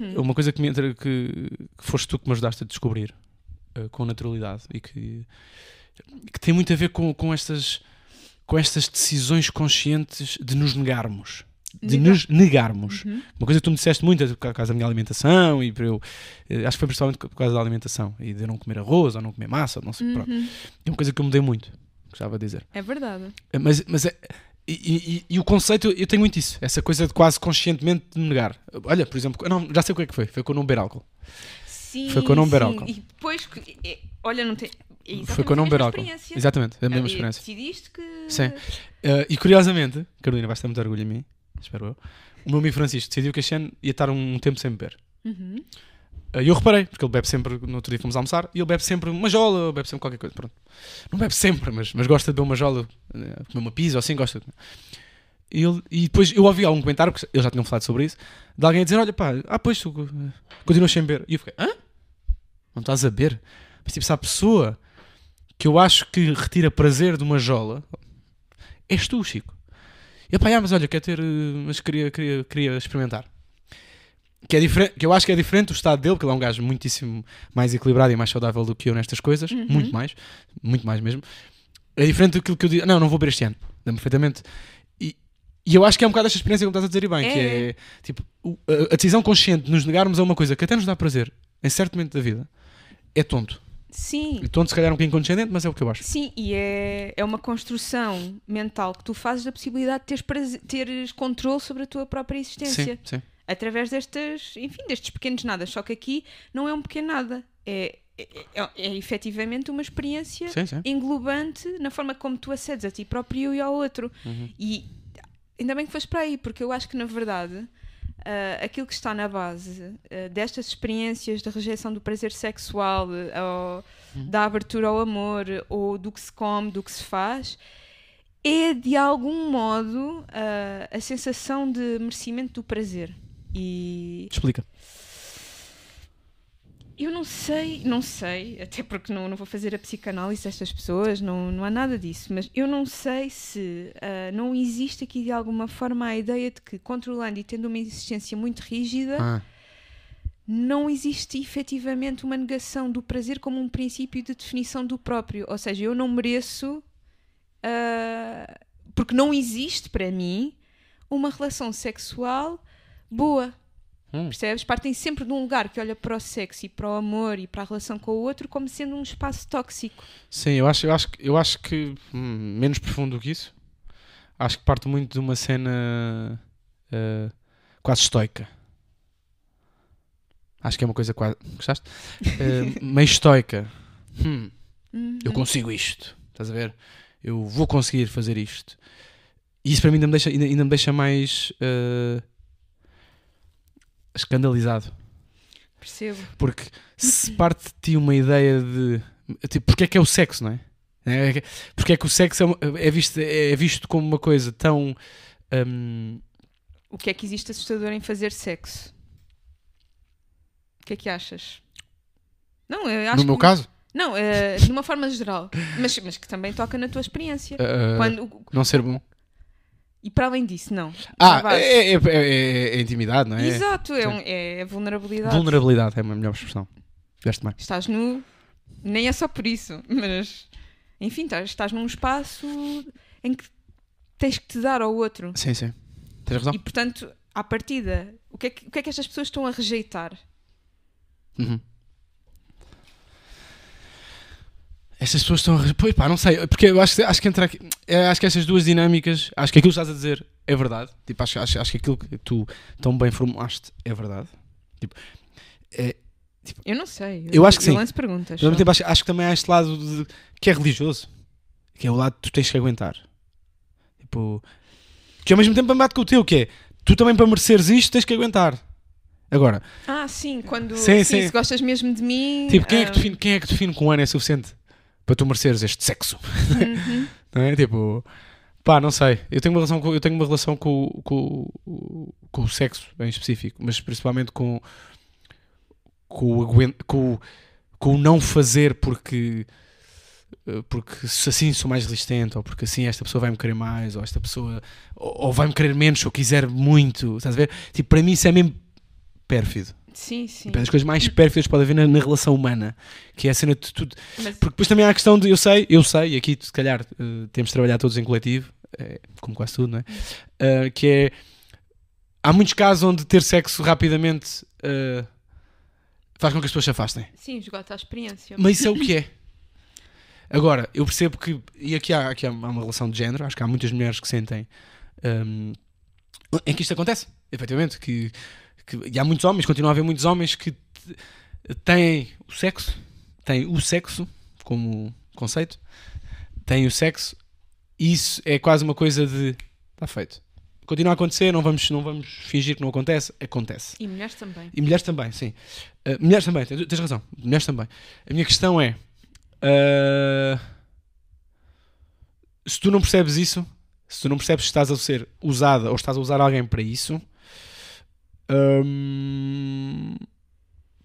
Hum. Uma coisa que, me entra, que, que foste tu que me ajudaste a descobrir eh, com naturalidade e que, que tem muito a ver com, com, estas, com estas decisões conscientes de nos negarmos. De Negar. nos negarmos. Uhum. Uma coisa que tu me disseste muito é por causa da minha alimentação e para eu. eh, Acho que foi principalmente por causa da alimentação e de eu não comer arroz ou não comer massa, ou não sei. Pronto. Uhum. É uma coisa que eu mudei muito, gostava de dizer. É verdade. Eh, Mas, mas é. E, e- e- o conceito, eu tenho muito isso, essa coisa de quase conscientemente de me negar. Olha, por exemplo, não, já sei o que é que foi, foi com não beber álcool. Sim, Foi com o não beber álcool. E depois, olha, não tem. é foi com o não beber álcool. Exatamente, é a mesma Ah, experiência. Decidiste que. Sim. Eh, e curiosamente, Carolina, vais ter muito orgulho em mim, espero eu. O meu amigo Francisco decidiu que este ano ia estar um tempo sem beber. Uhum. Eh, E eu reparei, porque ele bebe sempre, no outro dia fomos almoçar, e ele bebe sempre uma jola, bebe sempre qualquer coisa. Pronto. Não bebe sempre, mas, mas gosta de beber uma jola, eh, comer uma pizza ou assim, gosta de e, ele, e depois eu ouvi algum comentário, porque eles já tinham falado sobre isso, de alguém a dizer: Olha, pá, ah, pois tu eh, continuas sem beber. E eu fiquei: Hã? Não estás a beber? Mas tipo, se há pessoa que eu acho que retira prazer de uma jola, és tu, Chico. E pá, ah, mas olha, quer ter, eh, mas queria, queria, queria experimentar. Que, é diferente, que eu acho que é diferente do estado dele, porque ele é um gajo muitíssimo mais equilibrado e mais saudável do que eu nestas coisas, Uhum. muito mais, muito mais mesmo. É diferente daquilo que eu digo, não, não vou beber este ano, lembro perfeitamente. E, e eu acho que é um bocado esta experiência que estás a dizer e bem, que É. é tipo, o- a decisão consciente de nos negarmos a uma coisa que até nos dá prazer, em certo momento da vida, é tonto. Sim. E tonto se calhar um bocadinho condescendente, mas é o que eu acho. Sim, e é, é uma construção mental que tu fazes da possibilidade de teres, prazer- teres controle sobre a tua própria existência. Sim, sim. Através destas, enfim, destes pequenos nada. Só que aqui não é um pequeno nada. É, é, é, é efetivamente uma experiência Sim, sim. englobante na forma como tu acedes a ti próprio e ao outro. Uhum. E ainda bem que foste para aí, porque eu acho que na verdade ah, aquilo que está na base ah, destas experiências de rejeição do prazer sexual, ah, ou da abertura ao amor, ou do que se come, do que se faz, é de algum modo ah, a sensação de merecimento do prazer. E Explica. Eu não sei, não sei, até porque não, não vou fazer a psicanálise destas pessoas, não, não há nada disso, mas eu não sei se ah, não existe aqui de alguma forma a ideia de que, controlando e tendo uma existência muito rígida, Ah, não existe efetivamente uma negação do prazer como um princípio de definição do próprio. Ou seja, eu não mereço, ah, porque não existe para mim uma relação sexual boa. Hum. Percebes? Partem sempre de um lugar que olha para o sexo e para o amor e para a relação com o outro como sendo um espaço tóxico. Sim, eu acho, eu acho, que- eu acho que hum, menos profundo do que isso. Acho que parte muito de uma cena eh, quase estoica. Acho que é uma coisa quase. Gostaste? [LAUGHS] Eh, meio estoica. Hum, Uhum. eu consigo isto. Estás a ver? Eu vou conseguir fazer isto. E isso para mim ainda me deixa, ainda, ainda me deixa mais eh, escandalizado. Percebo. Porque se parte de ti uma ideia de. Tipo, porque é que é o sexo, não é? É que- Porque é que o sexo é, é visto, é visto como uma coisa tão. hum, O que é que existe assustador em fazer sexo? O que é que achas? Não, eu acho no meu que- caso, Não, eh, de uma forma geral. Mas, mas que também toca na tua experiência. uh, Quando, não ser bom. E para além disso, não. Ah, é, é, é- é intimidade, não é? Exato, é, um- é vulnerabilidade. Vulnerabilidade é uma melhor expressão. Veste bem. Estás nu, nem é só por isso, [LAUGHS] mas enfim, estás, estás num espaço em que tens que te dar ao outro. Sim, sim. Tens razão. E portanto, à partida, o que é que, o que, é que estas pessoas estão a rejeitar? Uhum. Estas pessoas estão a. Pois pá, não sei. Porque eu acho, que- acho que entra aqui. é, Acho que estas duas dinâmicas. Acho que aquilo que estás a dizer é verdade. Tipo, acho, acho, acho que aquilo que tu tão bem formulaste é verdade. Tipo, é, Eu não sei. Eu acho que sim. lanço perguntas. só. tempo, acho, acho que também há este lado de- que é religioso. Que é o lado que tu tens que aguentar. Tipo. Que ao mesmo tempo bate com o teu, que é. Tu também para mereceres isto tens que aguentar. Agora, Ah, sim, quando Sim, sim, sim. se gostas mesmo de mim. tipo, quem é, que ah, define, quem é que define que um ano é suficiente para tu mereceres este sexo? uhum. [LAUGHS] Não é? Tipo, pá, não sei. Eu tenho uma relação com, eu tenho uma relação com, com, com o sexo em específico, mas principalmente com, com, o, com, com o não fazer porque, eh, porque se assim sou mais resistente, ou porque assim esta pessoa vai me querer mais, ou esta pessoa ou, ou vai me querer menos se eu quiser muito. Estás a ver? Tipo, para mim isso é mesmo pérfido. Sim, sim. Das coisas mais pérfidas que pode haver na, na relação humana, que é a cena de tudo. Mas, Porque depois também há a questão de, eu sei, eu sei, e aqui se calhar eh, temos de trabalhar todos em coletivo, eh, como quase tudo, não é? Eh, que é, há muitos casos onde ter sexo rapidamente eh, faz com que as pessoas se afastem. sim, esgota a experiência. Mas isso é o que é. Agora, eu percebo que, e aqui há, aqui há uma relação de género, acho que há muitas mulheres que sentem ehm, em que isto acontece, efetivamente, que, que- e há muitos homens, continua a haver muitos homens que têm o sexo, têm o sexo como conceito, têm o sexo, e isso é quase uma coisa de está feito. Continua a acontecer, não vamos, não vamos fingir que não acontece, acontece. E mulheres também. E mulheres também, sim. Uh, mulheres também, tens, tens razão. Mulheres também. A minha questão é: uh, se tu não percebes isso, se tu não percebes que estás a ser usada ou estás a usar alguém para isso, hum,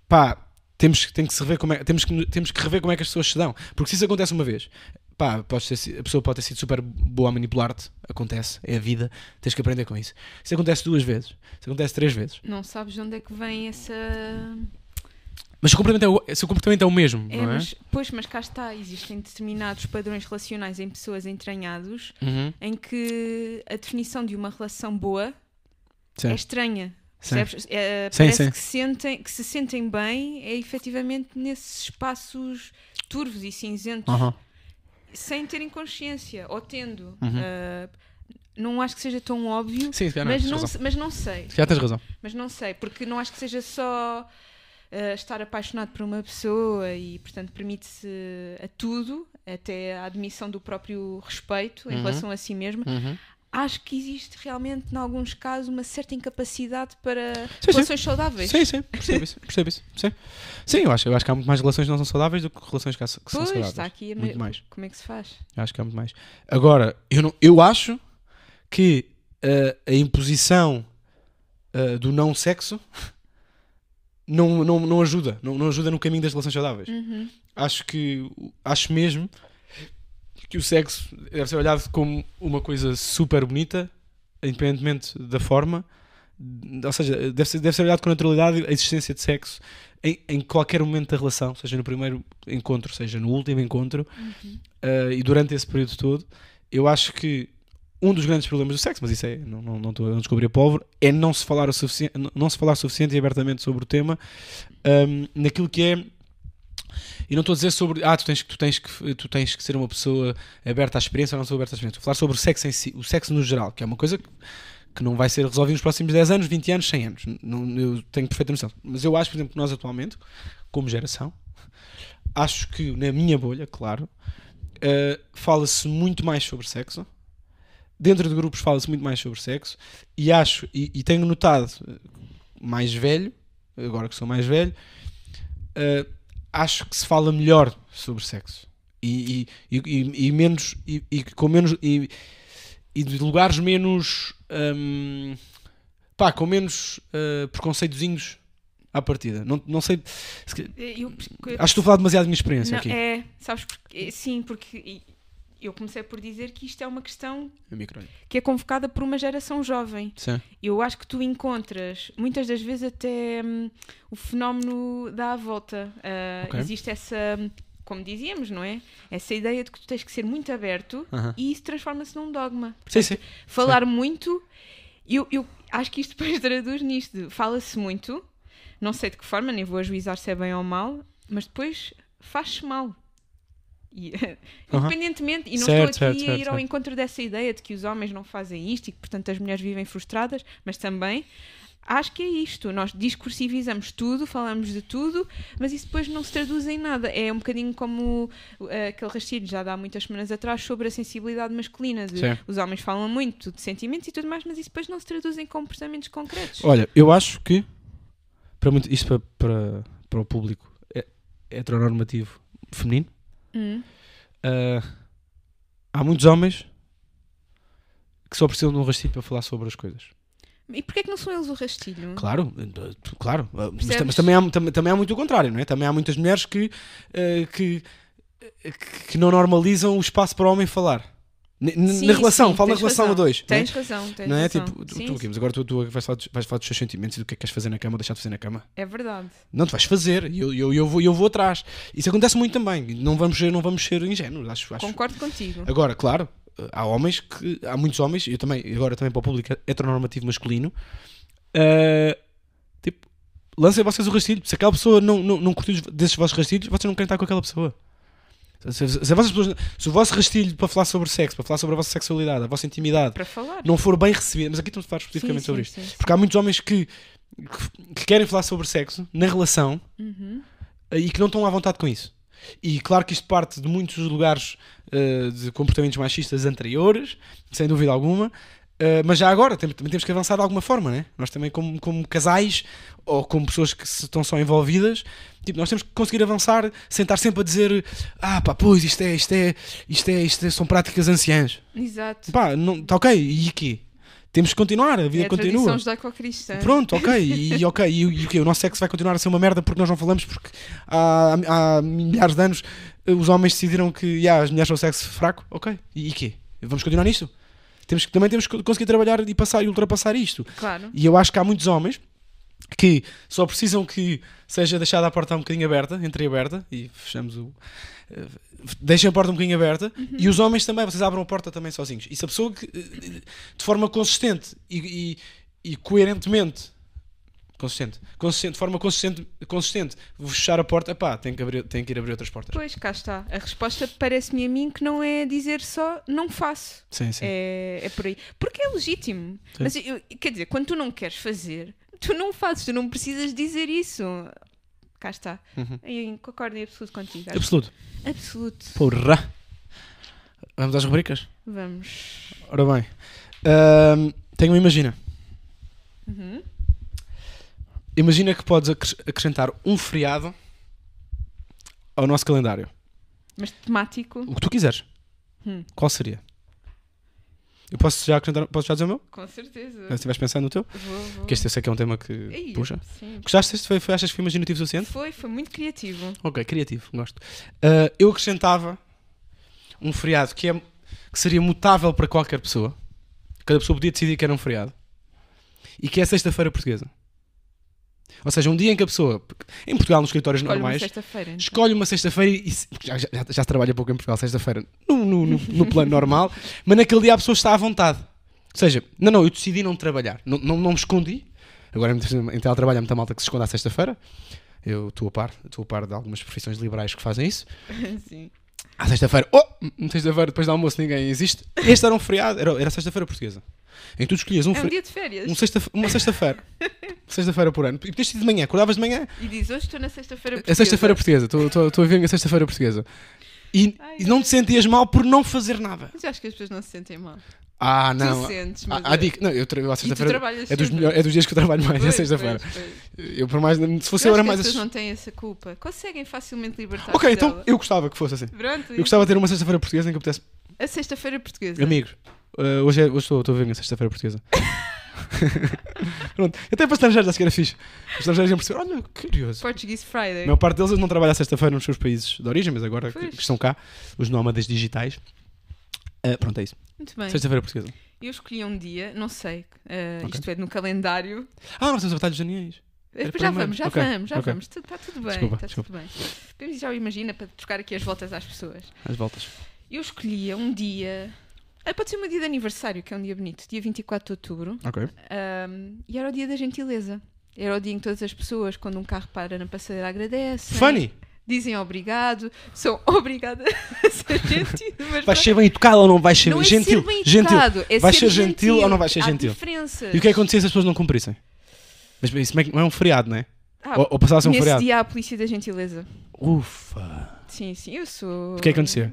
pá, temos, que- tem que rever como é, temos, que, temos que rever como é que as pessoas se dão. Porque se isso acontece uma vez, pá, ter si- a pessoa pode ter sido super boa a manipular-te, acontece, é a vida, tens que aprender com isso. Se acontece duas vezes, se acontece três vezes. Não sabes de onde é que vem essa. Mas se o comportamento é o, se o comportamento é o mesmo, É, não é? mas, pois, mas cá está, existem determinados padrões relacionais em pessoas entranhados Uhum. em que a definição de uma relação boa Sim. é estranha. Percebes? É, Sim, parece sim. Que, se sentem, que se sentem bem é efetivamente nesses espaços turvos e cinzentos, sem terem consciência, ou tendo. Uhum. Ah, não acho que seja tão óbvio, Sim, não, mas, não, mas não sei. Se calhar tens razão. Mas não sei, porque não acho que seja só ah, estar apaixonado por uma pessoa e, portanto, permite-se a tudo, até a admissão do próprio respeito em Uhum. relação a si mesmo. Acho que existe realmente, em alguns casos, uma certa incapacidade para sim. relações saudáveis. Sim, sim, percebo isso. Percebo isso. Sim, sim eu, acho, eu acho que há muito mais relações que não são saudáveis do que relações que, há- que são Pois, saudáveis. está aqui a Muito me- mais. Como é que se faz? Eu acho que há muito mais. Agora, eu, não, eu acho que uh, a imposição uh, do não sexo [LAUGHS] não, não, não ajuda. Não, não ajuda no caminho das relações saudáveis. Uhum. Acho que. Acho mesmo que o sexo deve ser olhado como uma coisa super bonita, independentemente da forma. Ou seja, deve ser, deve ser olhado com naturalidade a existência de sexo em, em qualquer momento da relação, seja no primeiro encontro, seja no último encontro, uh, e durante esse período todo. Eu acho que um dos grandes problemas do sexo, mas isso é, não, não, não estou a descobrir a pólvora, é não se falar o suficiente, não se falar suficiente e abertamente sobre o tema, um, naquilo que é e não estou a dizer sobre ah, tu tens, tu, tens que, tu tens que ser uma pessoa aberta à experiência ou não sou aberta à experiência. Estou a falar sobre o sexo em si, o sexo no geral, que é uma coisa que, que não vai ser resolvida nos próximos 10 anos, 20 anos, 100 anos. Não, eu tenho perfeita noção. Mas eu acho, por exemplo, que nós atualmente, como geração, acho que na minha bolha, claro, uh, fala-se muito mais sobre sexo. Dentro de grupos fala-se muito mais sobre sexo. E acho, e, e, tenho notado, mais velho, agora que sou mais velho, uh, acho que se fala melhor sobre sexo. E, e, e, e menos. E, com menos. E, de lugares menos. Um, pá, com menos uh, preconceitozinhos à partida. Não, não sei. Eu, acho que estou a falar demasiado da minha experiência não, aqui. É, sabes, porque, sim, porque eu comecei por dizer que isto é uma questão que é convocada por uma geração jovem. Sim. Eu acho que tu encontras, muitas das vezes, até hum, o fenómeno dá a volta. Uh, okay. Existe essa. Como dizíamos, não é? Essa ideia de que tu tens que ser muito aberto uh -huh. e isso transforma-se num dogma. Portanto, sim, sim. Falar sim. muito, eu, eu acho que isto [LAUGHS] depois traduz nisto. Fala-se muito, não sei de que forma, nem vou ajuizar se é bem ou mal, mas depois faz-se mal. E, independentemente, e não certo, estou aqui certo, a ir certo, ao encontro dessa ideia de que os homens não fazem isto e que, portanto, as mulheres vivem frustradas, mas também acho que é isto. Nós discursivizamos tudo, falamos de tudo, mas isso depois não se traduz em nada. É um bocadinho como uh, aquele rastilho já dá muitas semanas atrás sobre a sensibilidade masculina. Os homens falam muito de sentimentos e tudo mais, mas isso depois não se traduz em comportamentos concretos. Olha, eu acho que para muito, isto para, para, para o público é, heteronormativo feminino Hum. Uh, há muitos homens que só precisam de um rastilho para falar sobre as coisas. E porquê é que não são eles o rastilho? Claro, claro. Mas, mas, também, há, também, também há muito o contrário, não é? Também há muitas mulheres que, uh, que, que não normalizam o espaço para o homem falar. Sim, na relação, sim, fala na relação razão. a dois. Tens não é? razão, tens não é? Razão. Tipo, sim, tu, tu, agora tu, tu vais, falar dos, vais falar dos teus sentimentos e do que é que queres fazer na cama ou deixar de fazer na cama. É verdade. Não, tu vais fazer e eu, eu, eu, vou, eu vou atrás. Isso acontece muito também. Não vamos ser, não vamos ser ingênuos. Acho, acho. Concordo contigo. Agora, claro, há homens que. Há muitos homens, eu também, agora também para o público heteronormativo masculino, uh, tipo, lancem vocês o rastilho. Se aquela pessoa não, não, não curtiu desses vossos rastilhos, vocês não querem estar com aquela pessoa. Se, se, se, se, o vosso rastilho para falar sobre sexo, para falar sobre a vossa sexualidade, a vossa intimidade, não for bem recebido, mas aqui estamos a falar especificamente sim, sobre sim, isto, sim, porque há muitos homens que, que, que, querem falar sobre sexo na relação uhum. e que não estão à vontade com isso. E claro que isto parte de muitos lugares uh, de comportamentos machistas anteriores, sem dúvida alguma, Uh, mas já agora também temos que avançar de alguma forma, né? Nós também, como, como casais ou como pessoas que estão só envolvidas, tipo, nós temos que conseguir avançar sem estar sempre a dizer ah, pá, pois isto é, isto é, isto é, isto é, são práticas anciãs. Exato. Pá, não, tá ok, e quê? Temos que continuar, a vida é a continua. judaico-cristã. Pronto, ok, [LAUGHS] e, ok, e, e o quê? O nosso sexo vai continuar a ser uma merda porque nós não falamos, porque há, há milhares de anos os homens decidiram que yeah, as mulheres são sexo fraco, ok, e, e quê? Vamos continuar nisto? Temos que, também temos que conseguir trabalhar e passar e ultrapassar isto. Claro. E eu acho que há muitos homens que só precisam que seja deixada a porta um bocadinho aberta, entreaberta, e fechamos o. Uh, deixem a porta um bocadinho aberta uhum. e os homens também, vocês abram a porta também sozinhos. E se a pessoa que, de forma consistente e, e, e coerentemente Consistente. consistente. De forma consistente, consistente. Vou fechar a porta. Pá, tenho que, abrir, tenho que ir abrir outras portas. Pois, cá está. A resposta parece-me a mim que não é dizer só não faço. Sim, sim. É, é por aí. Porque é legítimo. Sim. Mas, eu, quer dizer, quando tu não queres fazer, tu não fazes. Tu não precisas dizer isso. Cá está. Uhum. Eu concordo em absoluto contigo. Absoluto. Absoluto. Porra. Vamos às rubricas? Vamos. Ora bem. Um, tenho uma imagina. Uhum. Imagina que podes acrescentar um feriado ao nosso calendário. Mas temático? O que tu quiseres. Hum. Qual seria? Eu posso já acrescentar, posso já dizer o meu? Com certeza. Se estiveres pensando no teu? Vou, vou. Porque este eu sei que é um tema que Ei, puxa. Sim. Gostaste? Foi, foi, achas que foi imaginativo o suficiente? Foi, foi muito criativo. Ok, criativo, gosto. Ah, eu acrescentava um feriado que, é, que seria mutável para qualquer pessoa. Cada pessoa podia decidir que era um feriado. E que é sexta-feira portuguesa. Ou seja, um dia em que a pessoa, em Portugal, nos escritórios Escolhe uma normais, sexta-feira. então. escolhe uma sexta-feira e já, já, já se trabalha pouco em Portugal, sexta-feira, no, no, no, no plano normal, [LAUGHS] mas naquele dia a pessoa está à vontade. Ou seja, não, não, eu decidi não trabalhar, não, não, não me escondi. Agora em teletrabalho há muita malta que se esconde à sexta-feira. Eu estou a par, estou a par de algumas profissões liberais que fazem isso. [LAUGHS] Sim. À sexta-feira, oh, sexta-feira depois do almoço ninguém existe. Este era um feriado, era, era sexta-feira portuguesa. Em que tu escolhias um, É um dia de férias. um sexta, uma sexta-feira. [LAUGHS] sexta-feira por ano. E podias de manhã, acordavas de manhã, E diz, hoje estou na sexta-feira a sexta-feira portuguesa, estou- a ver a sexta-feira portuguesa. E, Ai, e não te sentias mal por não fazer nada. Mas acho que as pessoas não se sentem mal. Ah, Tu não. sentes, mas... Há, há dica- Não, eu, tra- eu à tu sexta-feira. É dos, melhor- é dos dias que eu trabalho mais, é Pois, sexta-feira. Eu, por mais. Se fosse Eu era mais. as as- pessoas não têm essa culpa. Conseguem facilmente libertar Ok, então dela. eu gostava que fosse assim. Pronto. Eu gostava de ter uma sexta-feira portuguesa em que eu pudesse. A sexta-feira portuguesa. Amigos, uh, hoje, é- hoje estou, estou a ver a sexta-feira portuguesa. [LAUGHS] Pronto, até para estrangeiros já sequer era fixe. Os estrangeiros iam perceber, olha, que curioso. Portuguese A Friday. maior parte deles não trabalha à sexta-feira nos seus países de origem, mas agora que, que estão cá, os nómadas digitais. Uh, pronto, é isso. Muito bem. Sexta-feira portuguesa. Eu escolhi um dia, não sei, eh, Ok. isto é no calendário. Ah, nós temos de aninhos. Eh, Era já vamos, já Ok, vamos, já ok. vamos. Está tudo bem, Desculpa, está desculpa. tudo bem. Podemos já o imagina para trocar aqui as voltas às pessoas. Às voltas. Eu escolhia um dia. Ah, Pode ser um dia de aniversário, que é um dia bonito, dia 24 de outubro. Ok. ahm, e era o dia da gentileza. Era o dia em que todas as pessoas, quando um carro para na passadeira, agradecem. Funny! Dizem obrigado. São [LAUGHS] obrigada a ser gentil. Mas Vais ser bem educado ou não vais ser não é gentil? ser bem gentil. educado, é Vais ser ser gentil ou não vais ser Há gentil? diferenças. E o que é que acontecia se as pessoas não cumprissem? Mas isso não é- é um feriado, não é? Ah, ou, ou passasse um Nesse feriado. dia há a polícia da gentileza. Ufa! Sim, sim, eu sou. O que é que acontecia?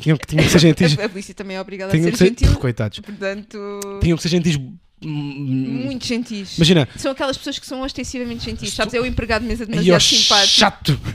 Tinham tinham que ser gentis. [LAUGHS] A, polícia também é obrigada a ser ser. gentil. Coitados. Portanto, Tinham que ser gentis. muito gentis. Imagina. São aquelas pessoas que são ostensivamente gentis. Sabes, é o empregado de mesa demasiado simpático. chato! [LAUGHS]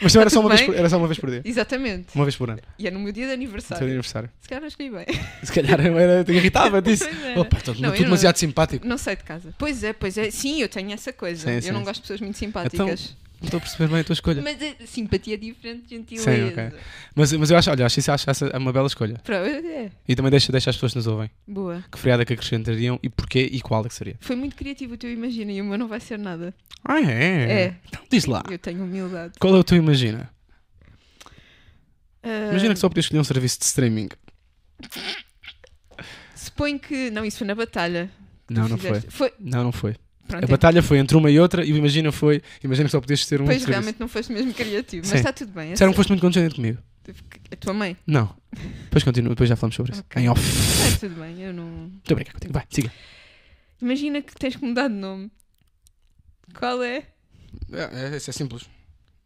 Mas também era só, uma vez por, era só uma vez por dia. Exatamente. Uma vez por ano. E é no meu dia de aniversário. aniversário. Se calhar não escolhi bem. Se calhar eu era, te irritava [LAUGHS] era. Opa, estou Não, tudo não- demasiado simpático. Não saio de casa. Pois é, pois é. Sim, eu tenho essa coisa. Sim, eu sim, não sim. gosto de pessoas muito simpáticas. Não estou a perceber bem a tua escolha. Mas a simpatia é diferente de gentileza. Sim, ok. Mas, mas eu acho, olha, acho isso acho essa uma bela escolha. Pro- é, E também deixa, deixa as pessoas que nos ouvem. boa. Que feriado é que acrescentariam e porquê e qual é que seria. Foi muito criativo o teu imagina e o meu não vai ser nada. Ah, é? É. Então diz lá. Eu tenho humildade. Qual é o teu imagina? Ah, Imagina que só podias escolher um serviço de streaming. Suponho que. Não, isso foi na batalha. Não, não foi. Foi. Não, não foi. Pronto, A batalha foi entre uma e outra e imagina foi. Imagina que só podias ter um Pois realmente não foste mesmo criativo, Sim. mas está tudo bem. eu Disseram que foste muito condescendente comigo. A tua mãe? Não. Depois continua, depois já falamos sobre isso. Ok. Em off. Está tudo bem, eu não. Muito obrigado contigo. Vai, siga. Imagina que tens que mudar de nome. Qual é? É, é, é simples.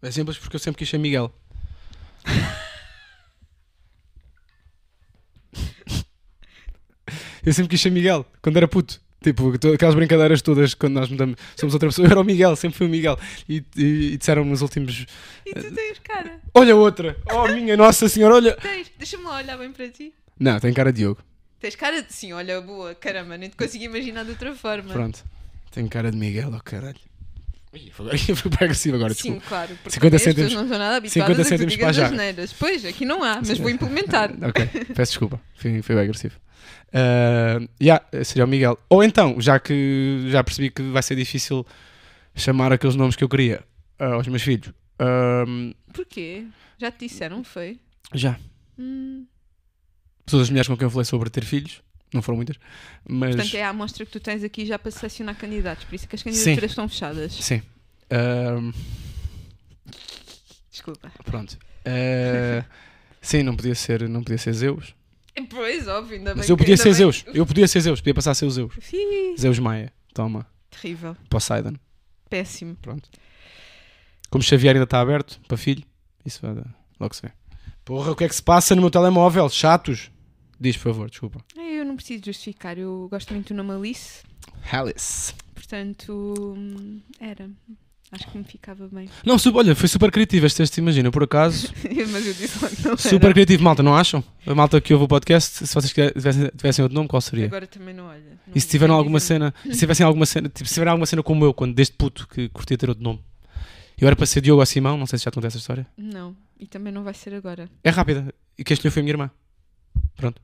É simples porque eu sempre quis ser Miguel. [LAUGHS] eu sempre quis ser Miguel, quando era puto. Tipo, aquelas brincadeiras todas, quando nós mudamos, somos outra pessoa, [LAUGHS] eu era o Miguel, sempre fui o Miguel. E, e, e disseram nos últimos. E tu tens cara. Olha outra! Oh, minha Nossa Senhora, olha! Tens. Deixa-me lá olhar bem para ti. Não, tem cara de Diogo. Tens cara de. Sim, olha, boa, caramba, nem te consigo imaginar de outra forma. Pronto. Tem cara de Miguel, oh caralho. Ih, foi bem [LAUGHS] agressivo agora, Sim, desculpa. claro. Porque 50 as pessoas cêntimos- não estão nada 50 habituadas a que tu digas para já. asneiras. Pois, aqui não há, mas vou implementar. Ok, peço desculpa, foi, foi bem agressivo. Uh, yeah, seria o Miguel. Ou então, já que já percebi que vai ser difícil chamar aqueles nomes que eu queria uh, aos meus filhos. Um, Porquê? Já te disseram, foi? já. Hum, Todas as mulheres com quem eu falei sobre ter filhos, não foram muitas, mas Portanto, é a amostra que tu tens aqui já para selecionar candidatos. Por isso é que as candidaturas estão fechadas. sim. Um, Desculpa. pronto. Uh, sim, não podia ser, não podia ser Zeus. Pois, óbvio, ainda bem Mas eu podia ser bem- Zeus. Eu podia ser Zeus, podia passar a ser o Zeus. Ih, Zeus Maia. Toma. Terrível. Poseidon. Péssimo. Pronto. Como Xavier ainda está aberto para filho, isso vai dar. Logo se vê. Porra, o que é que se passa no meu telemóvel? Chatos. Diz, por favor, desculpa. Eu não preciso justificar. Eu gosto muito do nome Alice. Alice. Portanto, hum, era. Acho que me ficava bem. Não, su- olha, foi super criativo este texto, imagina, por acaso. Mas [LAUGHS] eu disse que não era. super criativo, malta, não acham? A malta que ouve o podcast, se vocês tivessem, tivessem outro nome, qual seria? Agora também não olha. não E se tiveram sei alguma dizer. cena, [LAUGHS] se tivessem alguma cena, tipo, se tiverem alguma cena como eu, quando desde puto que curtia ter outro nome. Eu era para ser Diogo ou Simão, não sei se já te contei essa história. Não, e também não vai ser agora. É rápida. E quem escolheu foi a minha irmã. Pronto.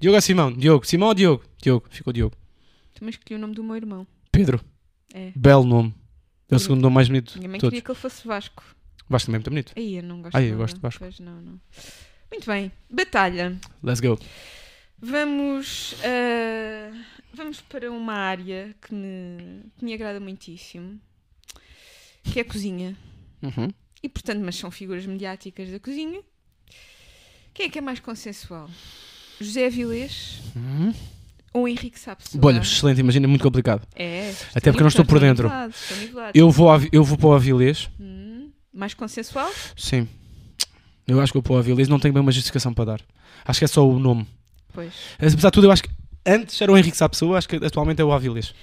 Diogo ou Simão? Diogo. Simão ou Diogo? Diogo. Ficou Diogo. Também escolhi o nome do meu irmão. Pedro. É. Belo nome. É o segundo nome mais bonito Minha mãe todos. queria que ele fosse Vasco. Vasco também é muito bonito. Aí eu não gosto. Ai, eu gosto de Vasco. Pois não, não. Muito bem. Batalha. Let's go. Vamos, ah, vamos para uma área que me, que me agrada muitíssimo, que é a cozinha. Uhum. E portanto, mas são figuras mediáticas da cozinha. Quem é que é mais consensual? José Avilés Uhum. Ou Henrique Sapessoa? Olha, excelente, imagina, muito complicado. É. Até porque eu não estou por dentro. Eu vou, ao, eu vou para o Avilés. Hum, mais consensual? Sim. Eu acho que vou para o Avilés. Não tenho bem uma justificação para dar. Acho que é só o nome. Pois. Apesar de tudo, eu acho que antes era o Henrique Pessoa, acho que atualmente é o Avilés.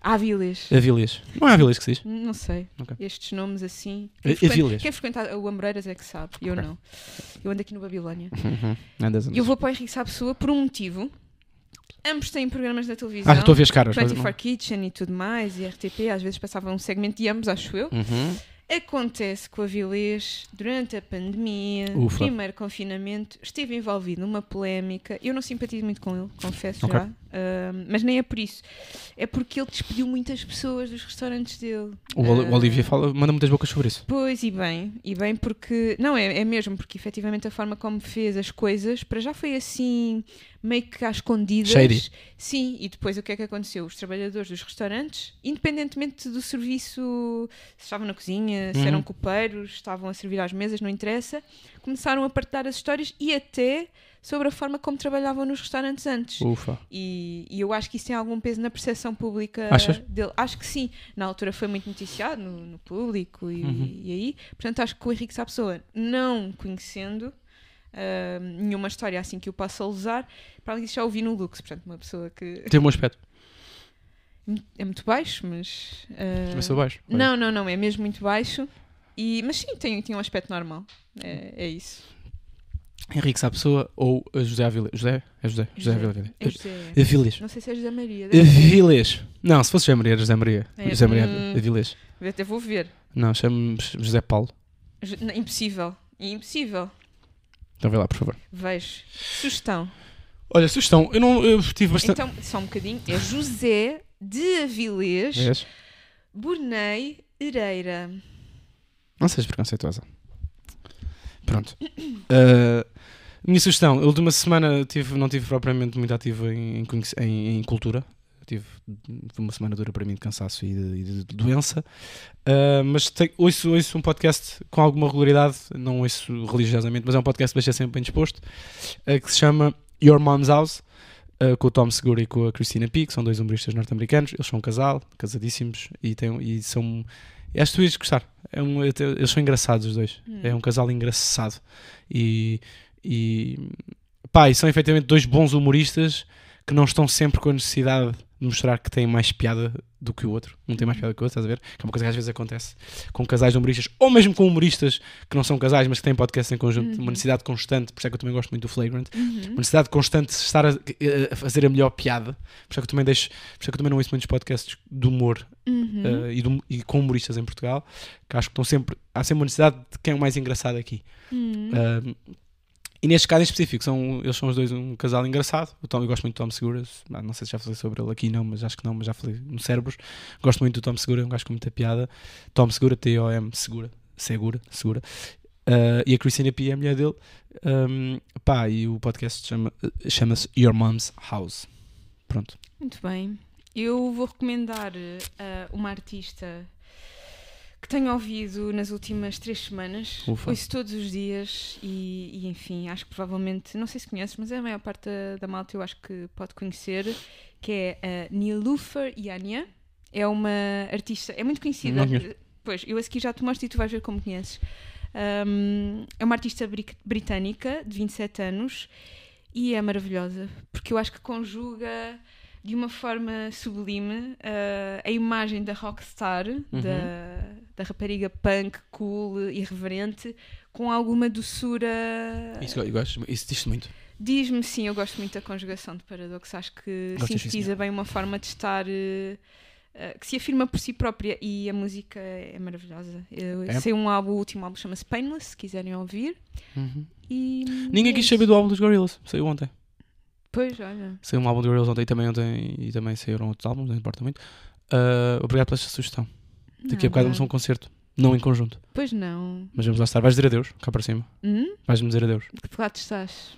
Avilés. Avilés. Não é Avilés que se diz? Não sei. Ok. Estes nomes assim. A- Quem frequenta, Avilés. quem frequenta o Amoreiras é que sabe. Eu Ok. não. Eu ando aqui no Babilónia. Uhum. Andas, andas. eu vou para o Henrique Sapessoa por um motivo. Ambos têm programas na televisão. Ah, estou a ver as caras. mas 24 Kitchen e tudo mais, e RTP, às vezes passava um segmento de ambos, acho eu. Uhum. Acontece que o Avilés, durante a pandemia, Ufa. primeiro confinamento, esteve envolvido numa polémica. Eu não simpatizo muito com ele, confesso Ok. já. Mas nem é por isso. É porque ele despediu muitas pessoas dos restaurantes dele. O, Oli- o Ah, Olivia fala, manda muitas bocas sobre isso. Pois, e bem, e bem porque. Não, é, é mesmo, porque efetivamente a forma como fez as coisas, para já foi assim, meio que às escondidas. Shady. Sim, e depois o que é que aconteceu? Os trabalhadores dos restaurantes, independentemente do serviço, se estavam na cozinha, se Uhum. eram copeiros, estavam a servir às mesas, não interessa, começaram a partilhar as histórias e até sobre a forma como trabalhavam nos restaurantes antes. Ufa. E, e eu acho que isso tem algum peso na percepção pública Achas? dele. Acho que sim. Na altura foi muito noticiado no, no público e, Uhum. e aí. Portanto, acho que o Henrique Sapessoa, não conhecendo ah, nenhuma história assim que o possa usar, para além disso já ouvi no Lux. Portanto, uma pessoa que Tem um bom aspecto. é muito baixo, mas. ah, Também sou baixo. não, não, não. É mesmo muito baixo. E, mas sim, tem, tem um aspecto normal. É, é isso. Henrique Sá Pessoa ou José Avilés? José? É José. José Avilés. É José. Avilés. Não sei se é José Maria. Avilés. Não, se fosse José Maria, era José Maria. É, José Maria hum. Avilés. Até vou ver. Não, chamo-me José Paulo. Não, Impossível. Impossível. Então vê lá, por favor. Vejo. Sugestão. Olha, sugestão. Eu não. Eu tive bastante. Então, só um bocadinho. É José de Avilés Vês? Bornei Ereira. Não sejas preconceituosa. Pronto. Uh, minha sugestão, a última semana tive, não tive propriamente muito ativo em, em, em- cultura. Tive uma semana dura para mim de cansaço e de, e de doença. Uh, mas te, ouço, ouço um podcast com alguma regularidade, não ouço religiosamente, mas é um podcast que deixa sempre bem disposto, uh, que se chama Your Mom's House. uh, com o Tom Segura e com a Christina P, que são dois humoristas norte-americanos. Eles são um casal, casadíssimos, e, têm, e são. Acho que tu ias gostar. É um, eles são engraçados os dois. Hum. É um casal engraçado. E, e pá, e são efetivamente dois bons humoristas que não estão sempre com a necessidade de mostrar que têm mais piada do que o outro. Um tem mais piada que o outro, estás a ver? Que é uma coisa que às vezes acontece com casais de humoristas, ou mesmo com humoristas que não são casais, mas que têm podcast em conjunto. Uhum. Uma necessidade constante, por isso é que eu também gosto muito do Flagrant. Uhum. Uma necessidade constante de estar a, a fazer a melhor piada. Por isso é que eu também deixo, por isso é que eu também não ouço muitos podcasts de humor Uhum. eh, e, do- e com humoristas em Portugal, que acho que estão sempre, há sempre uma necessidade de quem é o mais engraçado aqui. Uhum. Um, e neste caso em específico, são, eles são os dois um casal engraçado. O Tom, eu gosto muito do Tom Segura. Não sei se já falei sobre ele aqui, não, mas acho que não, mas já falei no Cérebros. Gosto muito do Tom Segura, é um gajo com muita piada. Tom Segura, T-O-M, Segura, Segura, Segura. Uh, e a Christina P é a mulher dele. Um, pá, e o podcast chama- chama-se Your Mom's House. Pronto. Muito bem. Eu vou recomendar eh, uma artista que tenho ouvido nas últimas três semanas. Ufa. Ouço todos os dias e, e, enfim, acho que provavelmente, não sei se conheces, mas a maior parte da, da malta eu acho que pode conhecer, que é a Nilufer Yania. É uma artista, é muito conhecida. Não. Pois, eu a seguir já te mostro e tu vais ver como conheces. Um, é uma artista bri- britânica de 27 anos e é maravilhosa porque eu acho que conjuga de uma forma sublime uh, a imagem da rockstar, da, da rapariga punk, cool, irreverente, com alguma doçura. Isso, eu gosto, isso diz muito. Diz-me sim, eu gosto muito da conjugação de paradoxo, acho que sim, sintetiza bem uma forma de estar. eh, que se afirma por si própria e a música é maravilhosa. Eu É? sei um álbum, o último álbum chama-se Painless, se quiserem ouvir. E, Ninguém é quis saber do álbum dos Gorillaz, saiu ontem. Pois, olha. Saiu um álbum dos Gorillaz ontem e também, ontem, e também saíram outros álbuns, não importa muito. Ah, obrigado pela sugestão. Daqui a bocado vamos a um concerto, não em conjunto, Pois não. mas vamos lá estar. Vais dizer adeus, cá para cima. Hum? Vais-me dizer adeus. De que lado estás?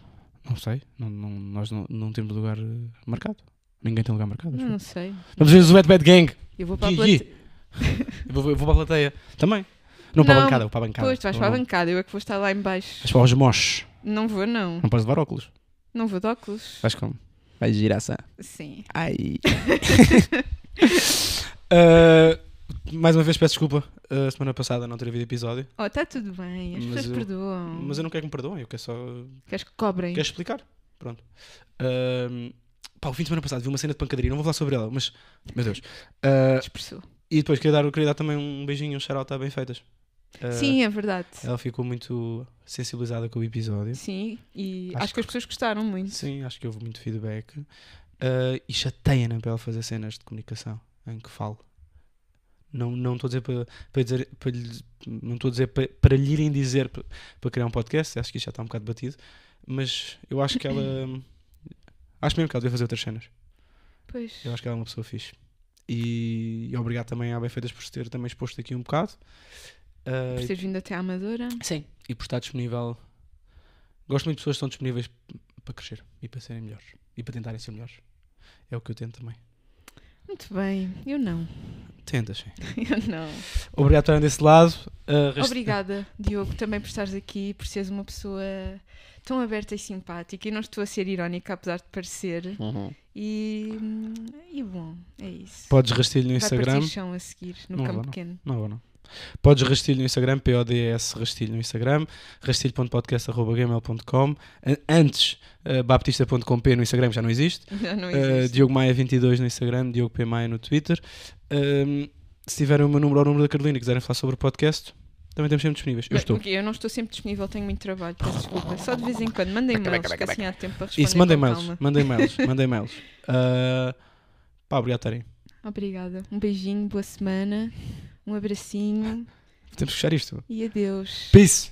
Não sei, não, não- nós não, não temos lugar eh, marcado. Ninguém tem lugar marcado. Não, eu. sei. Vamos ver os Wet Bad Gang. Eu vou para a Gigi. plate... [LAUGHS] Eu vou, eu vou para a plateia. Também. Não, para a Não, bancada, vou para a bancada. Pois, tu vais Não, para a não. bancada, eu é que vou estar lá em baixo. Vais para os moches. Não vou, não. Não podes levar óculos. Não vou de óculos. Vais como? Vais giraça. Sim. Ai. Ah, [LAUGHS] mais uma vez peço desculpa. A semana passada não ter havido episódio. Oh, está tudo bem, as Mas pessoas eu- perdoam. Mas eu não quero que me perdoem, eu quero só. Queres que cobrem? Queres explicar? Pronto. Ahm, pá, o fim de semana passado vi uma cena de pancadaria, não vou falar sobre ela, mas. Meu Deus. Ah, Dispersou. e depois queria dar, queria dar também um beijinho, um shout-out Bem Feitas. Ah, Sim, é verdade. Ela ficou muito sensibilizada com o episódio. Sim, e Acho acho, que as pessoas gostaram muito. Sim, acho que houve muito feedback. Ah, e chateia-na para ela fazer cenas de comunicação em que falo. Não não estou a dizer para, para dizer para lhe- não estou a dizer para, para lhe irem dizer para, para criar um podcast, acho que isso já está um bocado batido, mas eu acho que ela [COUGHS] acho mesmo que ela deve fazer outras cenas. Pois. Eu acho que ela é uma pessoa fixe. E, e obrigado também à Bem Feitas por ter também exposto aqui um bocado. Ah, Por teres vindo até à Amadora. Sim. E por estar disponível. Gosto muito de pessoas que estão disponíveis para crescer e para serem melhores. E para tentarem ser melhores. É o que eu tento também. Muito bem, eu não. Tentas, sim. [LAUGHS] Eu não. Obrigado por estarem desse lado. Ah, rest- Obrigada, Diogo, também por estares aqui, por seres uma pessoa tão aberta e simpática. E não estou a ser irónica, apesar de parecer. Uhum. E, e bom, é isso. Podes rastilho no Vai Instagram. partir chão a seguir, no Não campo vou, não. pequeno. Não vou, não. Podes rastilho no Instagram, PODS rastilho no Instagram, rastilho.podcast.gmail.com. An- Antes, uh, baptista.com.p no Instagram já não existe. [LAUGHS] Já não Uh, existe. Diogo Maia 22 no Instagram, Diogo P. Maia no Twitter. Um, se tiverem o meu número ou o número da Carolina e quiserem falar sobre o podcast, também estamos sempre disponíveis. Eu estou. eu não estou sempre disponível, tenho muito trabalho, peço desculpa. Só de vez em quando, mandem mails, que assim há tempo para responder Isso, mandem mails, [LAUGHS] mandem mails, mandem mails. Uh, pá, obrigado, Tarem. Obrigada. Um beijinho, boa semana, um abracinho Temos que fechar isto. e adeus. Peace!